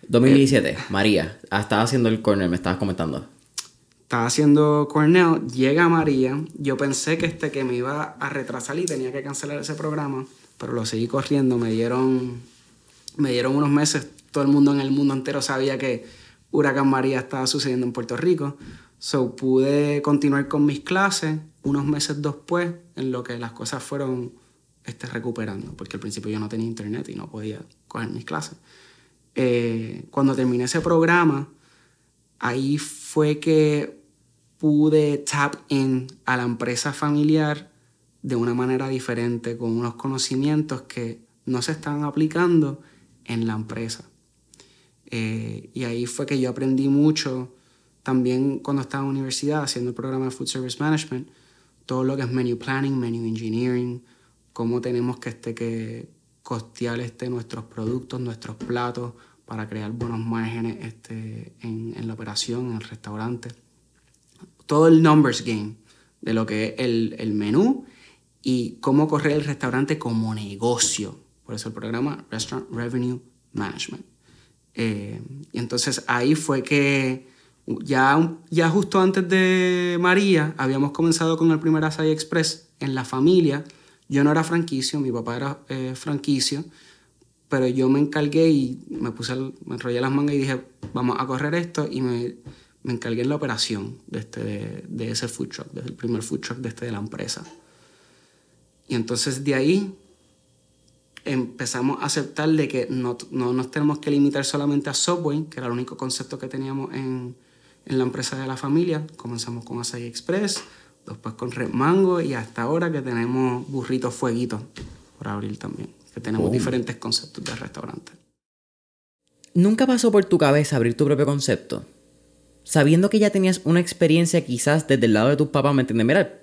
2017, María, ah, estaba haciendo el corner, me estabas comentando. Estaba haciendo Cornell, llega María, yo pensé que este que me iba a retrasar y tenía que cancelar ese programa, pero lo seguí corriendo, me dieron, me dieron unos meses, todo el mundo en el mundo entero sabía que Huracán María estaba sucediendo en Puerto Rico, so pude continuar con mis clases unos meses después en lo que las cosas fueron este, recuperando, porque al principio yo no tenía internet y no podía coger mis clases. Eh, cuando terminé ese programa, ahí fue que pude tap in a la empresa familiar de una manera diferente, con unos conocimientos que no se estaban aplicando en la empresa. Eh, y ahí fue que yo aprendí mucho también cuando estaba en universidad haciendo el programa de Food Service Management, todo lo que es menu planning, menu engineering, cómo tenemos que, este, que costear este, nuestros productos, nuestros platos, para crear buenos márgenes este, en, la operación, en el restaurante. Todo el numbers game de lo que es el, el menú y cómo correr el restaurante como negocio. Por eso el programa Restaurant Revenue Management. Eh, y entonces ahí fue que ya, ya justo antes de María habíamos comenzado con el primer Asai Express en la familia yo no era franquicio, mi papá era eh, franquicio, pero yo me encargué y me puse, me enrollé las mangas y dije, vamos a correr esto y me, me encargué en la operación de, este, de, ese food truck, desde el primer food truck de, este, de la empresa. Y entonces de ahí empezamos a aceptar de que no, no nos tenemos que limitar solamente a Subway, que era el único concepto que teníamos en, en la empresa de la familia. Comenzamos con Acai Express, después con Red Mango y hasta ahora que tenemos burritos fueguitos por abrir también, que tenemos diferentes conceptos de restaurante. ¿Nunca pasó por tu cabeza abrir tu propio concepto? Sabiendo que ya tenías una experiencia quizás desde el lado de tus papás, ¿me entiendes? Mira,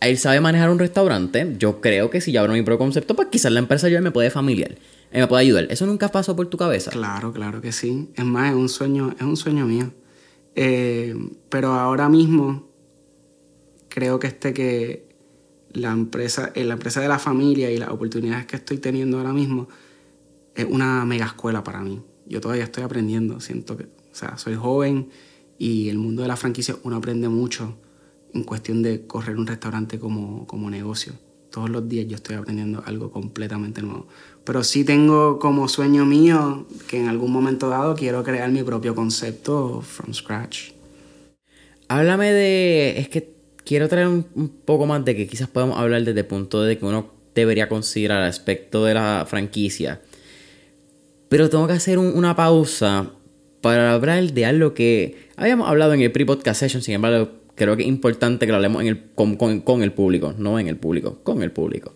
él sabe manejar un restaurante, yo creo que si yo abro mi propio concepto, pues quizás la empresa yo me puede familiar, me puede ayudar. ¿Eso nunca pasó por tu cabeza? Claro, claro que sí. Es más, es un sueño, es un sueño mío. Eh, pero ahora mismo creo que este que la empresa, eh, la empresa de la familia y las oportunidades que estoy teniendo ahora mismo es una mega escuela para mí. Yo todavía estoy aprendiendo, siento que, o sea, soy joven y el mundo de la franquicia uno aprende mucho en cuestión de correr un restaurante como, como negocio. Todos los días yo estoy aprendiendo algo completamente nuevo. Pero sí tengo como sueño mío que en algún momento dado quiero crear mi propio concepto from scratch. Háblame de... Es que quiero traer un, poco más de que quizás podemos hablar desde el punto de que uno debería considerar el aspecto de la franquicia. Pero tengo que hacer una pausa para hablar de algo que habíamos hablado en el pre-podcast session, sin embargo, creo que es importante que lo hablemos con, el público, no en el público, con el público.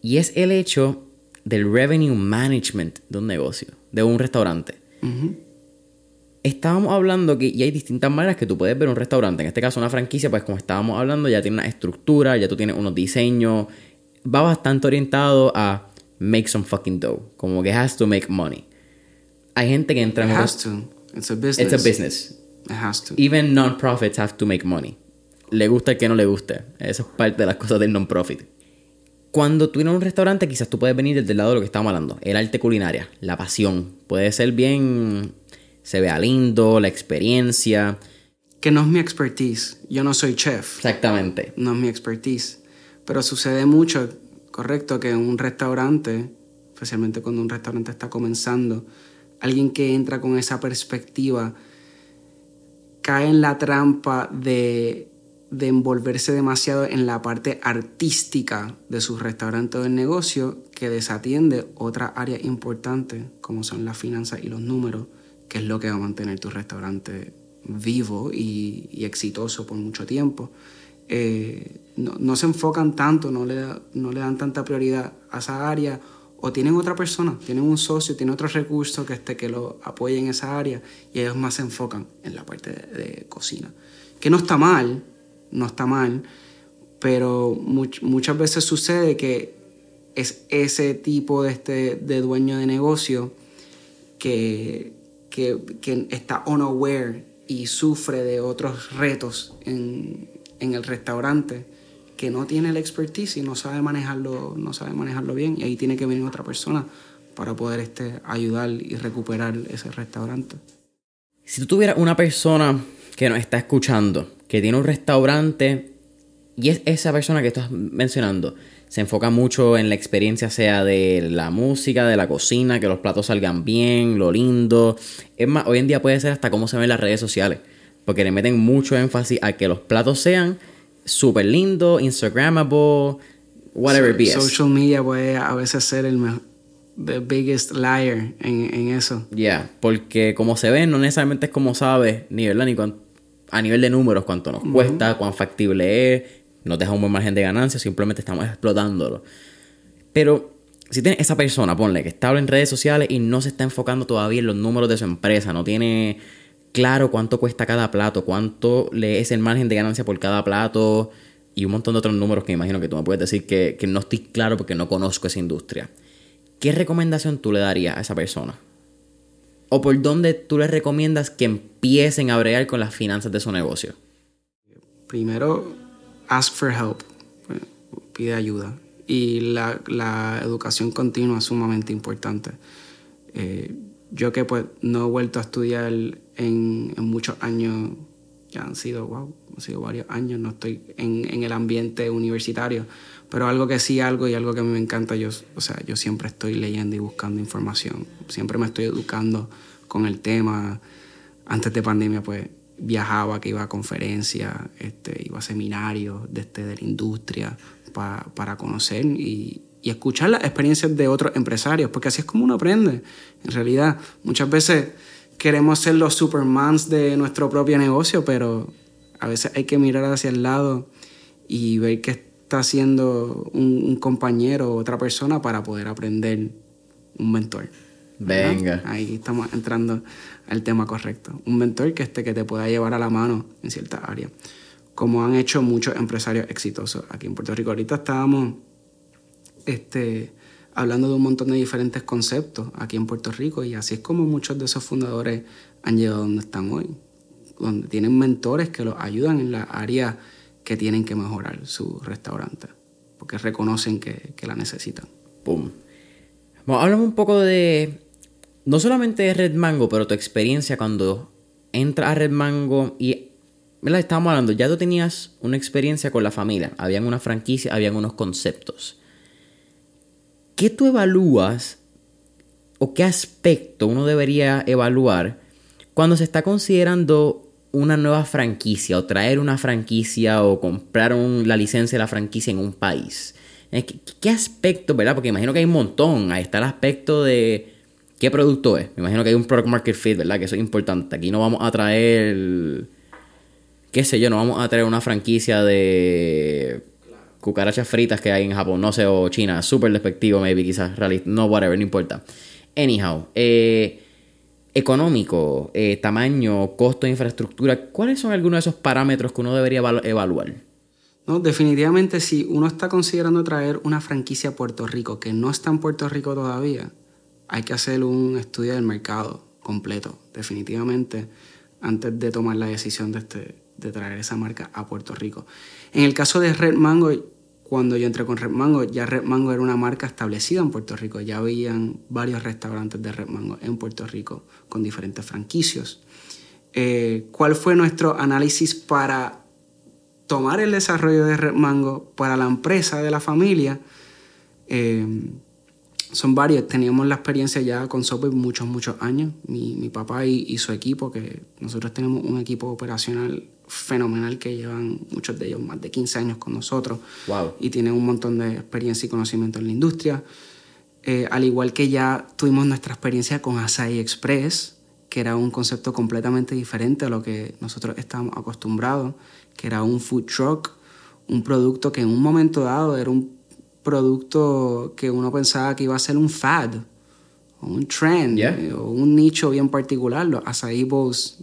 Y es el hecho del revenue management de un negocio, de un restaurante estábamos hablando que y hay distintas maneras que tú puedes ver un restaurante. En este caso, una franquicia, pues como estábamos hablando, ya tiene una estructura, ya tú tienes unos diseños. Va bastante orientado a make some fucking dough. Como que has to make money. Hay gente que entra en. It has to. It's a business. It's a business. It has to. Even non-profits have to make money. Le gusta el que no le guste. Eso es parte de las cosas del non-profit. Cuando tú vienes a un restaurante, quizás tú puedes venir desde el lado de lo que estamos hablando. El arte culinaria, la pasión. Puede ser bien se vea lindo, la experiencia. Que no es mi expertise. Yo no soy chef. Exactamente. No es mi expertise. Pero sucede mucho, correcto, que en un restaurante, especialmente cuando un restaurante está comenzando, alguien que entra con esa perspectiva cae en la trampa de, de envolverse demasiado en la parte artística de su restaurante o del negocio que desatiende otra área importante como son las finanzas y los números que es lo que va a mantener tu restaurante vivo y, exitoso por mucho tiempo. eh, no, se enfocan tanto, no le, no le dan tanta prioridad a esa área o tienen otra persona, tienen un socio, tienen otro recurso que, este, que lo apoye en esa área y ellos más se enfocan en la parte de, cocina. Que no está mal, no está mal, pero muchas veces sucede que es ese tipo de, este, de dueño de negocio que, que, está unaware y sufre de otros retos en, en el restaurante que no tiene la expertise y no sabe manejarlo, no sabe manejarlo bien y ahí tiene que venir otra persona para poder este, ayudar y recuperar ese restaurante. Si tú tuvieras una persona que nos está escuchando, que tiene un restaurante y es esa persona que estás mencionando, se enfoca mucho en la experiencia, sea de la música, de la cocina, que los platos salgan bien, lo lindo. Es más, hoy en día puede ser hasta cómo se ven las redes sociales, porque le meten mucho énfasis a que los platos sean súper lindo, Instagrammable, whatever it be. Social media puede a veces ser el the biggest liar en, eso. Yeah, porque como se ve, no necesariamente es como sabes, ni, ¿verdad? ni a nivel de números, cuánto nos cuesta, cuán factible es, nos deja un buen margen de ganancia, simplemente estamos explotándolo. Pero si tienes esa persona, ponle, que está en redes sociales y no se está enfocando todavía en los números de su empresa, no tiene claro cuánto cuesta cada plato, cuánto le es el margen de ganancia por cada plato y un montón de otros números que imagino que tú me puedes decir que, no estoy claro porque no conozco esa industria. ¿Qué recomendación tú le darías a esa persona? ¿O por dónde tú le recomiendas que empiecen a bregar con las finanzas de su negocio? Primero, ask for help. Pide ayuda. Y la, educación continua es sumamente importante. Eh, yo que pues no he vuelto a estudiar en, muchos años, ya han sido, wow, han sido varios años, no estoy en, el ambiente universitario, pero algo que sí, algo y algo que a mí me encanta, yo, o sea, yo siempre estoy leyendo y buscando información, siempre me estoy educando con el tema. Antes de pandemia, pues viajaba, que iba a conferencias, este, iba a seminarios de, este, de la industria para conocer y, y escuchar las experiencias de otros empresarios, porque así es como uno aprende. En realidad, muchas veces queremos ser los supermans de nuestro propio negocio, pero a veces hay que mirar hacia el lado y ver qué está haciendo un, compañero o otra persona para poder aprender un mentor. Venga. Ahí estamos entrando al tema correcto. Un mentor que, este, que te pueda llevar a la mano en cierta área, como han hecho muchos empresarios exitosos aquí en Puerto Rico. Ahorita estábamos este, hablando de un montón de diferentes conceptos aquí en Puerto Rico y así es como muchos de esos fundadores han llegado donde están hoy, donde tienen mentores que los ayudan en la área que tienen que mejorar su restaurante, porque reconocen que, la necesitan. Boom. háblame un poco de, no solamente de Red Mango, pero tu experiencia cuando entras a Red Mango y ¿verdad? Estábamos hablando, ya tú tenías una experiencia con la familia, habían una franquicia, habían unos conceptos. ¿qué tú evalúas o qué aspecto uno debería evaluar cuando se está considerando una nueva franquicia o traer una franquicia o comprar la licencia de la franquicia en un país? Eh, ¿Qué, aspecto, verdad? Porque imagino que hay un montón. Ahí está el aspecto de qué producto es. Me imagino que hay un product market fit, ¿verdad? Que eso es importante. Aquí no vamos a traer, qué sé yo, no vamos a traer una franquicia de cucarachas fritas que hay en Japón, no sé, o China, súper despectivo, maybe, quizás, realista, no, whatever, no importa. Anyhow, eh, económico, eh, tamaño, costo de infraestructura, ¿cuáles son algunos de esos parámetros que uno debería evaluar? No, definitivamente si uno está considerando traer una franquicia a Puerto Rico que no está en Puerto Rico todavía, hay que hacer un estudio del mercado completo, definitivamente, antes de tomar la decisión de, este, de traer esa marca a Puerto Rico. En el caso de Red Mango, cuando yo entré con Red Mango, ya Red Mango era una marca establecida en Puerto Rico. Ya habían varios restaurantes de Red Mango en Puerto Rico con diferentes franquicios. Eh, ¿Cuál fue nuestro análisis para tomar el desarrollo de Red Mango para la empresa de la familia? Eh, son varios. Teníamos la experiencia ya con Subway muchos, muchos años. Mi, papá y, y, su equipo, que nosotros tenemos un equipo operacional fenomenal que llevan muchos de ellos más de 15 años con nosotros. Y tienen un montón de experiencia y conocimiento en la industria. Eh, al igual que ya tuvimos nuestra experiencia con Asai Express, que era un concepto completamente diferente a lo que nosotros estábamos acostumbrados, que era un food truck, un producto que en un momento dado era un producto que uno pensaba que iba a ser un fad, un trend, Yeah. o un nicho bien particular. Los acai bowls,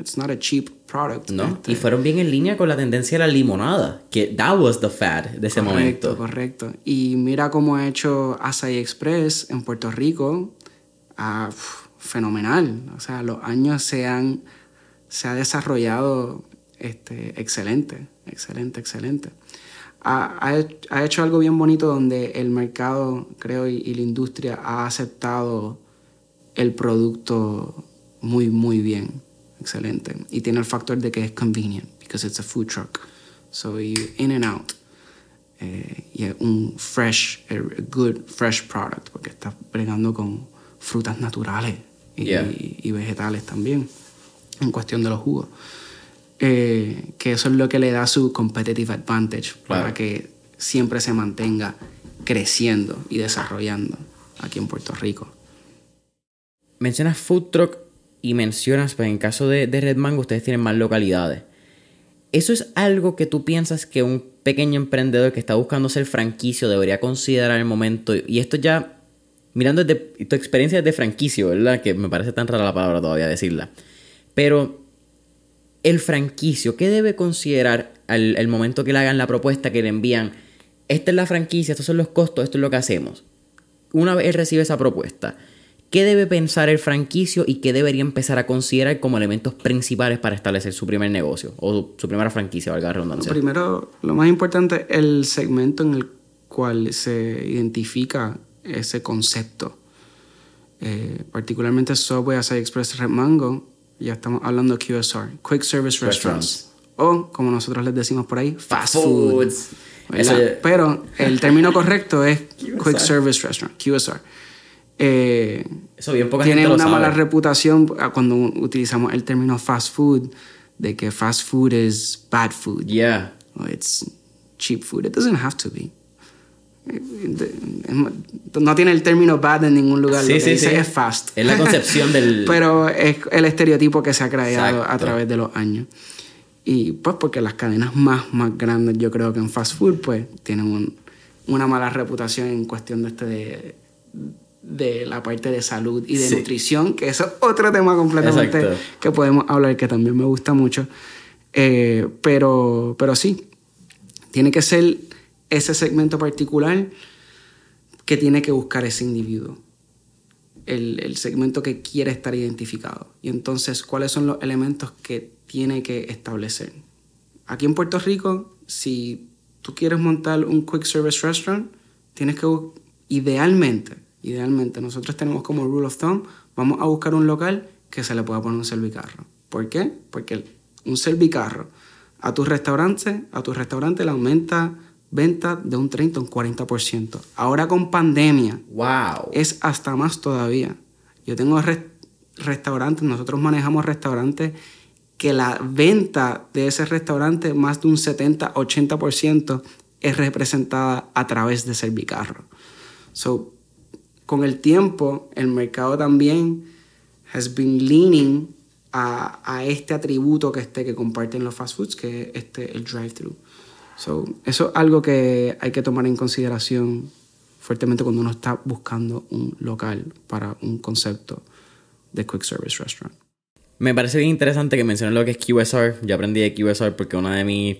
it's not a cheap product. ¿no? Este, Y fueron bien en línea con la tendencia de la limonada, que that was the fad de ese correcto, momento. correcto. Y mira cómo ha hecho Acai Express en Puerto Rico, ah, fenomenal. O sea, los años se han se ha desarrollado este, excelente, excelente, excelente. Ha, ha he- ha hecho algo bien bonito donde el mercado, creo, y, y la industria ha aceptado el producto muy, muy bien. Excelente. Y tiene el factor de que es convenient, because it's a food truck. So you in and out. Eh, y es un fresh, a good fresh product, porque estás bregando con frutas naturales y, Yeah. y vegetales también, en cuestión de los jugos. Eh, que eso es lo que le da su competitive advantage para que siempre se mantenga creciendo y desarrollando aquí en Puerto Rico. Mencionas food truck y mencionas, pues en caso de, de Red Mango, ustedes tienen más localidades. ¿Eso es algo que tú piensas que un pequeño emprendedor que está buscando ser franquicio debería considerar en el momento? Y esto ya, mirando desde tu experiencia de franquicio, ¿verdad? Que me parece tan rara la palabra todavía decirla. Pero el franquicio, ¿qué debe considerar al, momento que le hagan la propuesta que le envían? Esta es la franquicia, estos son los costos, esto es lo que hacemos. Una vez él recibe esa propuesta, ¿qué debe pensar el franquicio y qué debería empezar a considerar como elementos principales para establecer su primer negocio o su primera franquicia, valga la redundancia? Primero, lo más importante, el segmento en el cual se identifica ese concepto. Eh, particularmente Subway, Acai Express, Red Mango, ya estamos hablando de QSR, Quick Service Restaurants. O, como nosotros les decimos por ahí, fast food. Foods. Eso- Pero el término correcto es Quick Service Restaurant, QSR. Eh, Eso bien poca tiene gente lo una sabe. mala reputación cuando utilizamos el término fast food, de que fast food is bad food. Yeah. or it's cheap food. It doesn't have to be. No tiene el término bad en ningún lugar. Sí, lo que sí, dice sí. es fast. Es la concepción del- Pero es el estereotipo que se ha creado a través de los años. Y pues porque las cadenas más, más grandes, yo creo que en fast food, pues tienen un- una mala reputación en cuestión de este de, de la parte de salud y de nutrición, que eso es otro tema completamente Exacto. que podemos hablar, que también me gusta mucho. Eh, pero, pero sí, tiene que ser ese segmento particular que tiene que buscar ese individuo. El, el segmento que quiere estar identificado. Y entonces, ¿cuáles son los elementos que tiene que establecer? Aquí en Puerto Rico, si tú quieres montar un quick service restaurant, tienes que, idealmente, idealmente, nosotros tenemos como rule of thumb, vamos a buscar un local que se le pueda poner un servicarro. ¿Por qué? Porque un servicarro a tu restaurante, a tu restaurante le aumenta venta de un 30 a un 40%. Ahora con pandemia, Wow. es hasta más todavía. Yo tengo res- restaurantes, nosotros manejamos restaurantes que la venta de ese restaurante, más de un 70-80%, es representada a través de Servicarro. So, con el tiempo, el mercado también has been leaning a, a este atributo que, este, que comparten los fast foods, que es este, el drive-thru. So, eso es algo que hay que tomar en consideración fuertemente cuando uno está buscando un local para un concepto de quick service restaurant. Me parece bien interesante que menciones lo que es QSR. Yo aprendí de QSR porque una de mis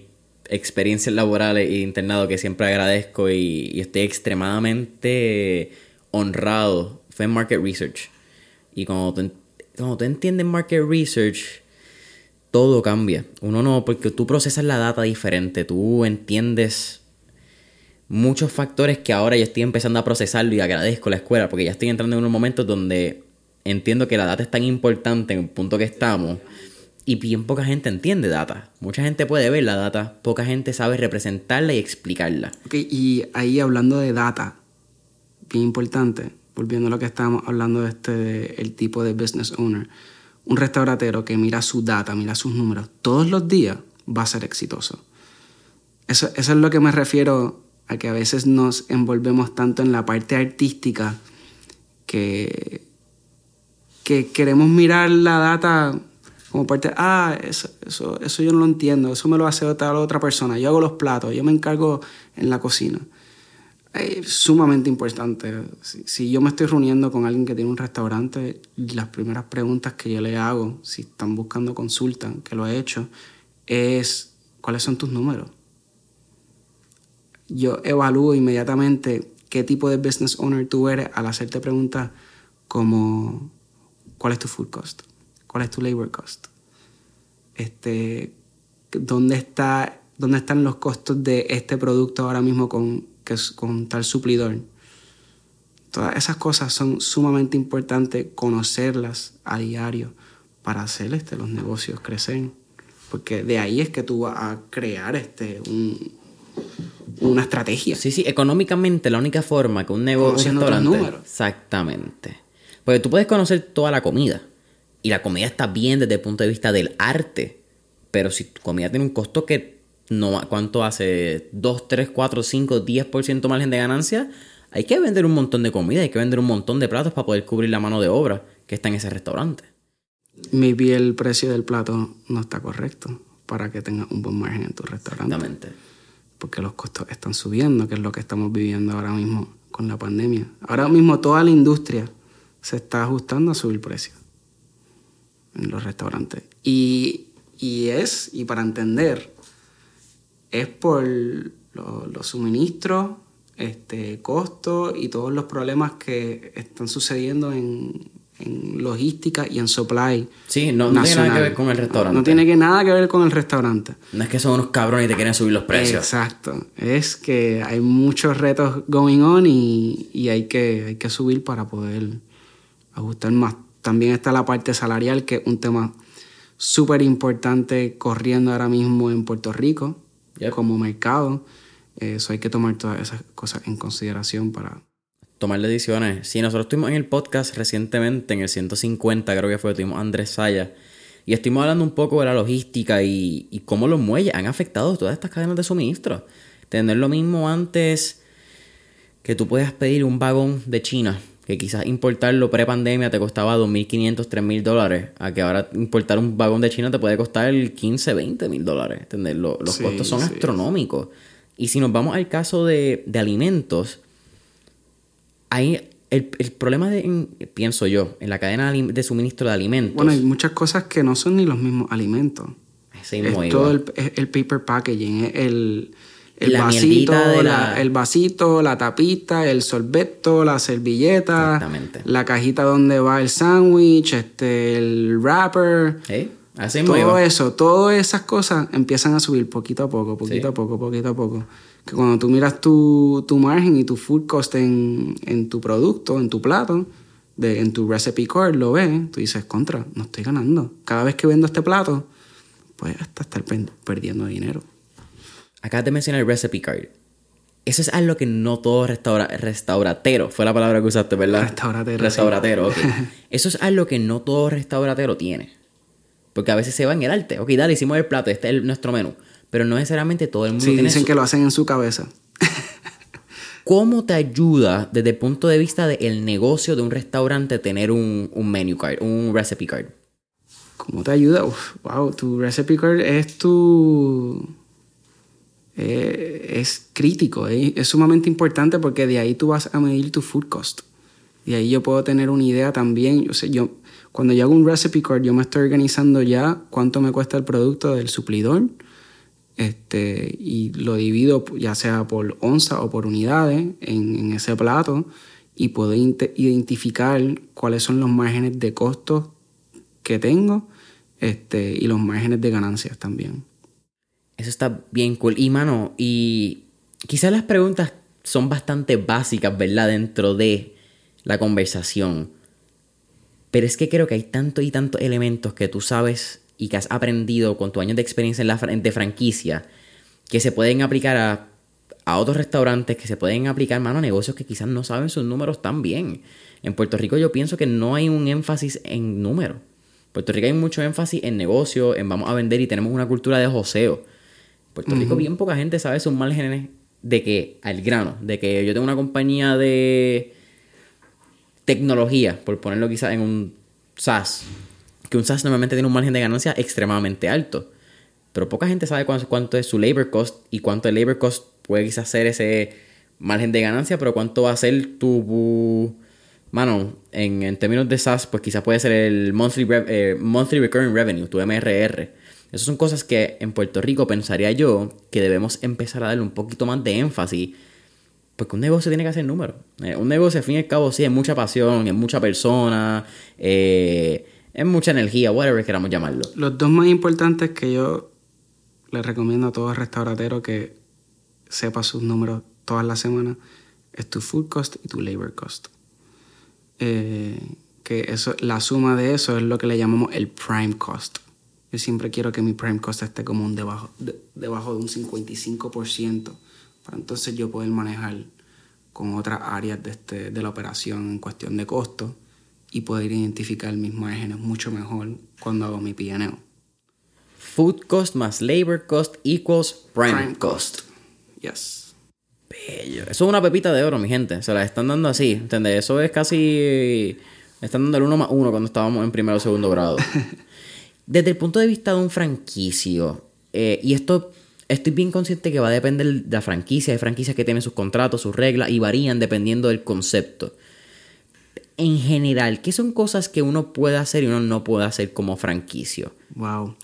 experiencias laborales y de internado que siempre agradezco y, estoy extremadamente honrado fue en Market Research. Y cuando tú entiendes Market Research, todo cambia. Uno no, porque tú procesas la data diferente, tú entiendes muchos factores que ahora yo estoy empezando a procesarlo y agradezco la escuela porque ya estoy entrando en unos momentos donde entiendo que la data es tan importante en el punto que estamos y bien poca gente entiende data. Mucha gente puede ver la data, poca gente sabe representarla y explicarla. Y ahí hablando de data, bien importante, volviendo a lo que estábamos hablando de este, el tipo de business owner, un restauratero que mira su data, mira sus números todos los días, va a ser exitoso. Eso, eso es lo que me refiero a que a veces nos envolvemos tanto en la parte artística que, que queremos mirar la data como parte, ah, eso, eso, eso yo no lo entiendo, eso me lo hace otra, otra persona, yo hago los platos, yo me encargo en la cocina. Es sumamente importante. Si, si, yo me estoy reuniendo con alguien que tiene un restaurante, las primeras preguntas que yo le hago, si están buscando consulta, que lo he hecho, es cuáles son tus números. Yo evalúo inmediatamente qué tipo de business owner tú eres al hacerte preguntas como cuál es tu food cost, cuál es tu labor cost, este, dónde, está, dónde están los costos de este producto ahora mismo con, que es, con tal suplidor. Todas esas cosas son sumamente importantes conocerlas a diario para hacer este, los negocios crecer. Porque de ahí es que tú vas a crear este, un, una estrategia. Sí, sí, económicamente la única forma que un negocio... Un restaurante, exactamente. Porque tú puedes conocer toda la comida. Y la comida está bien desde el punto de vista del arte. Pero si tu comida tiene un costo que no... ¿Cuánto hace? 2, 3, 4, 5, 10% margen de ganancia. Hay que vender un montón de comida, hay que vender un montón de platos para poder cubrir la mano de obra que está en ese restaurante. Maybe el precio del plato no está correcto para que tengas un buen margen en tu restaurante. Exactamente. Porque los costos están subiendo, que es lo que estamos viviendo ahora mismo con la pandemia. Ahora mismo toda la industria se está ajustando a subir precios en los restaurantes. Y, es, y para entender, es por los suministros, este, costos y todos los problemas que están sucediendo en, logística y en supply. Sí, no, tiene nada que ver con el restaurante. No, tiene que nada que ver con el restaurante. No es que son unos cabrones y te quieren subir los precios. Exacto. Es que hay muchos retos going on y, y hay, que, hay que subir para poder ajustar más. También está la parte salarial, que es un tema súper importante corriendo ahora mismo en Puerto Rico como mercado. Eso hay que tomar todas esas cosas en consideración para... Tomar decisiones. Sí, nosotros estuvimos en el podcast recientemente, en el 150 creo que fue, tuvimos Andrés Saya. Y estuvimos hablando un poco de la logística y, y cómo los muelles han afectado todas estas cadenas de suministro. Tener lo mismo antes que tú puedas pedir un vagón de China que quizás importarlo pre-pandemia te costaba 2.500, 3.000 dólares, a que ahora importar un vagón de China te puede costar 15, 20 mil dólares. Los, costos son astronómicos. Y si nos vamos al caso de, alimentos, hay el, problema de, pienso yo, en la cadena de suministro de alimentos. Bueno, hay muchas cosas que no son ni los mismos alimentos. es todo el, el, paper packaging, el el la vasito, la... el vasito, la tapita, el sorbeto, la servilleta, la cajita donde va el sándwich, este, el wrapper. todo eso, todas esas cosas empiezan a subir poquito a poco, poquito a poco, poquito a poco. Que cuando tú miras tu, tu margen y tu food cost en, en tu producto, en tu plato, de, en tu recipe card, lo ves, tú dices, contra, no estoy ganando. Cada vez que vendo este plato, pues hasta estar perdiendo dinero. Acabas de mencionar el recipe card. Eso es algo que no todo restaura restauratero, fue la palabra que usaste, ¿verdad? Restauratero. Restauratero, ok. Eso es algo que no todo restauratero tiene. Porque a veces se va en el arte. Ok, dale, hicimos el plato, este es nuestro menú. Pero no necesariamente todo el mundo sí, dicen que lo hacen en su cabeza. ¿Cómo te ayuda desde el punto de vista del negocio de un restaurante tener un, un menu card, un recipe card? ¿Cómo te ayuda? wow, tu recipe card es tu eh, es crítico, eh, es sumamente importante porque de ahí tú vas a medir tu food cost. Y ahí yo puedo tener una idea también. Yo, sé, yo cuando yo hago un recipe card, yo me estoy organizando ya cuánto me cuesta el producto del suplidor. Este, y lo divido ya sea por onza o por unidades en, en ese plato y puedo identificar cuáles son los márgenes de costos que tengo este, y los márgenes de ganancias también. Eso está bien cool. Y mano, y quizás las preguntas son bastante básicas, ¿verdad? Dentro de la conversación. Pero es que creo que hay tanto y tantos elementos que tú sabes y que has aprendido con tu años de experiencia en la de franquicia que se pueden aplicar a, a otros restaurantes, que se pueden aplicar, mano, a negocios que quizás no saben sus números tan bien. En Puerto Rico yo pienso que no hay un énfasis en números. Puerto Rico hay mucho énfasis en negocio, en vamos a vender y tenemos una cultura de joseo. Puerto Rico, bien poca gente sabe sus márgenes de que, al grano, de que yo tengo una compañía de tecnología, por ponerlo quizás en un SaaS, que un SaaS normalmente tiene un margen de ganancia extremadamente alto. Pero poca gente sabe cuánto, cuánto es su labor cost y cuánto el labor cost puede quizás ser ese margen de ganancia, pero cuánto va a ser tu... Mano, en, términos de SaaS, pues quizás puede ser el monthly, eh, monthly recurring revenue, tu MRR. Esas son cosas que en Puerto Rico pensaría yo que debemos empezar a darle un poquito más de énfasis. Porque un negocio tiene que hacer números. Eh, un negocio, al fin y al cabo, sí, es mucha pasión, es mucha persona, eh, es mucha energía, whatever queramos llamarlo. Los dos más importantes que yo le recomiendo a todo restauratero que sepa sus números todas las semanas es tu food cost y tu labor cost. Eh, que eso, la suma de eso es lo que le llamamos el prime cost. Yo siempre quiero que mi prime cost esté como un debajo de, debajo de un 55% para entonces yo poder manejar con otras áreas de, este, de la operación en cuestión de costo y poder identificar mis márgenes mucho mejor cuando hago mi PNO. Food cost más labor cost equals prime, cost. Yes. Bello. Eso es una pepita de oro, mi gente. Se la están dando así, ¿entendés? Eso es casi... Están dando el uno más uno cuando estábamos en primero o segundo grado. Desde el punto de vista de un franquicio, eh, y esto estoy bien consciente que va a depender de la franquicia. Hay franquicias que tienen sus contratos, sus reglas y varían dependiendo del concepto. En general, ¿qué son cosas que uno puede hacer y uno no puede hacer como franquicio? Wow.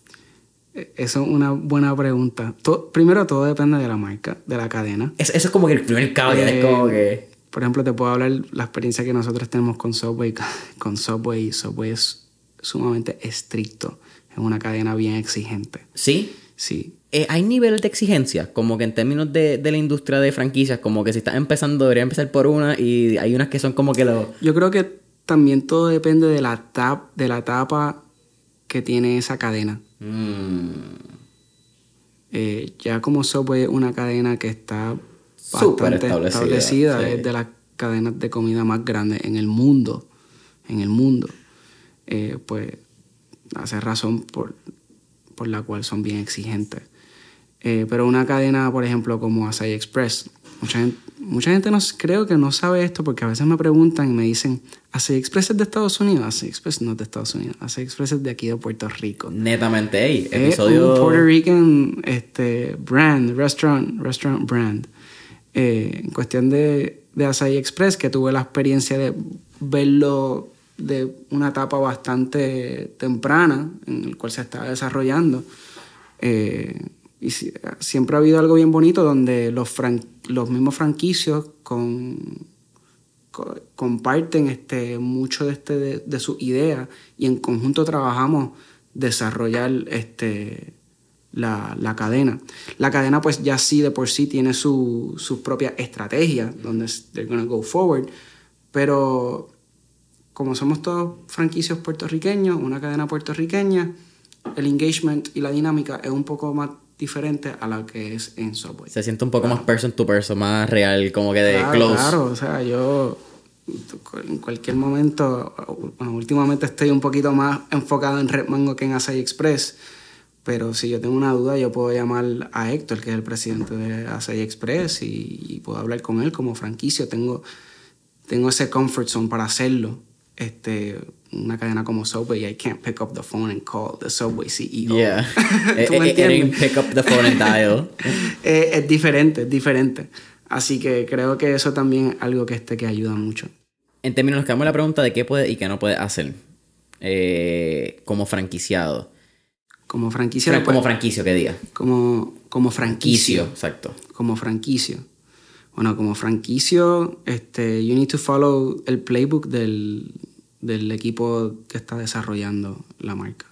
E, eso es una buena pregunta. primero, todo depende de la marca, de la cadena. eso es como que el primer cambio es como que... Por ejemplo, te puedo hablar la experiencia que nosotros tenemos con Subway. Con Subway, Subway es sumamente estricto. Es una cadena bien exigente. ¿Sí? Sí. Eh, hay niveles de exigencia, como que en términos de, de, la industria de franquicias, como que si estás empezando debería empezar por una y hay unas que son como que lo... Yo creo que también todo depende de la, tap, de la etapa que tiene esa cadena. Mm. Eh, ya como Subway es una cadena que está bastante establecida, es de las cadenas de comida más grandes en el mundo, en el mundo, eh, pues hace razón por, por la cual son bien exigentes. Eh, pero una cadena, por ejemplo, como Asai Express, mucha gente, mucha gente no, creo que no sabe esto porque a veces me preguntan y me dicen, ¿Asai Express es de Estados Unidos? Asai Express no es de Estados Unidos, Asai Express es de aquí de Puerto Rico. Netamente, hey, episodio... Es un Puerto Rican este, brand, restaurant, restaurant brand. Eh, en cuestión de, de Asai Express, que tuve la experiencia de verlo de una etapa bastante temprana en el cual se estaba desarrollando. Eh, y siempre ha habido algo bien bonito donde los, los mismos franquicios comparten este, mucho de, este, de, sus ideas y en conjunto trabajamos desarrollar este, la, cadena. La cadena pues ya sí de por sí tiene su, sus propias estrategias donde they're gonna go forward, pero como somos todos franquicios puertorriqueños, una cadena puertorriqueña, el engagement y la dinámica es un poco más diferente a la que es en Subway. Se siente un poco más person to person, más real, como que de close. Claro, o sea, yo en cualquier momento, bueno, últimamente estoy un poquito más enfocado en Red Mango que en Asai Express, pero si yo tengo una duda, yo puedo llamar a Héctor, que es el presidente de Asai Express, y, puedo hablar con él como franquicio. Tengo, tengo ese comfort zone para hacerlo. Este, una cadena como Subway, I can't pick up the phone and call the Subway CEO. Yeah. ¿Tú me entiendes? pick up the phone and dial. Eh, es, diferente, es diferente. Así que creo que eso también es algo que, este, que ayuda mucho. En términos, nos quedamos la pregunta de qué puede y qué no puede hacer eh, como franquiciado. Como franquiciado. como franquicio, ¿qué diga? Como, como franquicio. Exacto. Como franquicio. Bueno, como franquicio, este, you need to follow el playbook del, del equipo que está desarrollando la marca.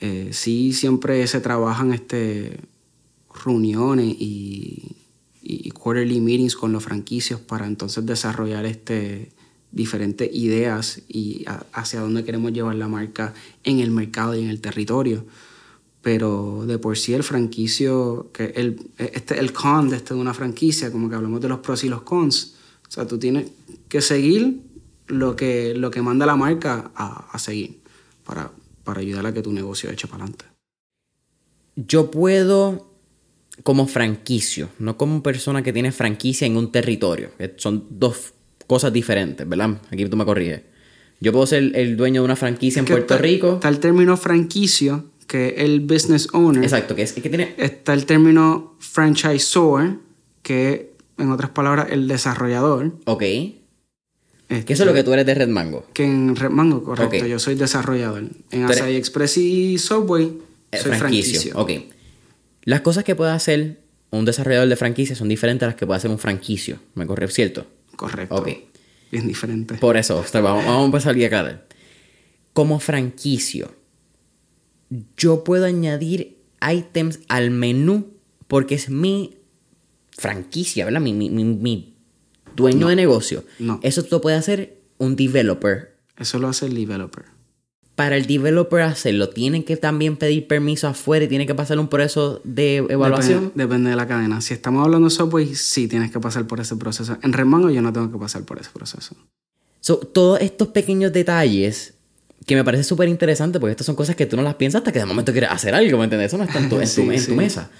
Eh, sí, siempre se trabajan este, reuniones y, y, quarterly meetings con los franquicios para entonces desarrollar este, diferentes ideas y hacia dónde queremos llevar la marca en el mercado y en el territorio. Pero de por sí el franquicio, que el, este, el con de, este, de una franquicia, como que hablamos de los pros y los cons. O sea, tú tienes que seguir lo que, lo que manda la marca a, seguir para, para ayudar a que tu negocio eche para adelante. Yo puedo, como franquicio, no como persona que tiene franquicia en un territorio, son dos cosas diferentes, ¿verdad? Aquí tú me corriges. Yo puedo ser el dueño de una franquicia en Puerto Rico. Está el término franquicio, que es el business owner. Exacto, que es que tiene. Está el término franchisor, que en otras palabras, el desarrollador. Ok. Que eso es lo que tú eres de Red Mango. Que en Red Mango, correcto. Yo soy desarrollador. En Asai Express y Subway eh, soy franquicio. Ok. Las cosas que puede hacer un desarrollador de franquicia son diferentes a las que puede hacer un franquicio. ¿Me corre cierto? Correcto. Ok. Bien diferente. Por eso, vamos, vamos a empezar acá. Como franquicio, yo puedo añadir items al menú porque es mi franquicia, ¿verdad? Mi, mi, dueño de negocio. No. Eso lo puede hacer un developer. Eso lo hace el developer. Para el developer hacerlo, ¿tienen que también pedir permiso afuera y tiene que pasar un proceso de evaluación? Depende, de la cadena. Si estamos hablando de software, sí tienes que pasar por ese proceso. En Remango yo no tengo que pasar por ese proceso. todos estos pequeños detalles que me parece súper interesante porque estas son cosas que tú no las piensas hasta que de momento quieres hacer algo, ¿me entiendes? Eso no está en tu, en tu mesa.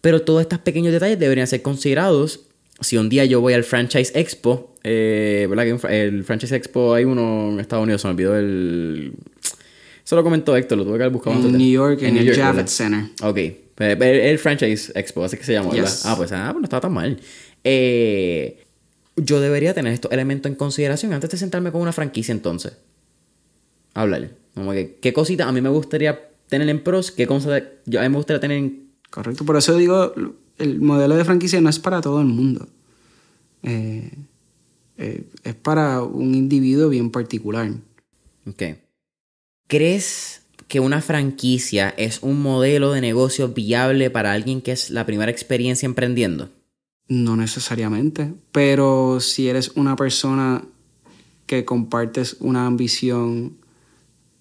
Pero todos estos pequeños detalles deberían ser considerados si un día yo voy al Franchise Expo, eh, ¿verdad? Que el Franchise Expo hay uno en Estados Unidos, se me olvidó el... Eso lo comentó Héctor, lo tuve que buscar. En New York, en, el Javits Center. Ok, el, Franchise Expo, así que se llama, ¿verdad? Ah, pues, ah, pues no estaba tan mal. Eh, yo debería tener estos elementos en consideración antes de sentarme con una franquicia entonces. Háblale. Como que, ¿qué cositas a mí me gustaría tener en pros? ¿Qué cosas yo, a mí me gustaría tener en Correcto, por eso digo, el modelo de franquicia no es para todo el mundo. Eh, eh, es para un individuo bien particular. Ok. ¿Crees que una franquicia es un modelo de negocio viable para alguien que es la primera experiencia emprendiendo? No necesariamente, pero si eres una persona que compartes una ambición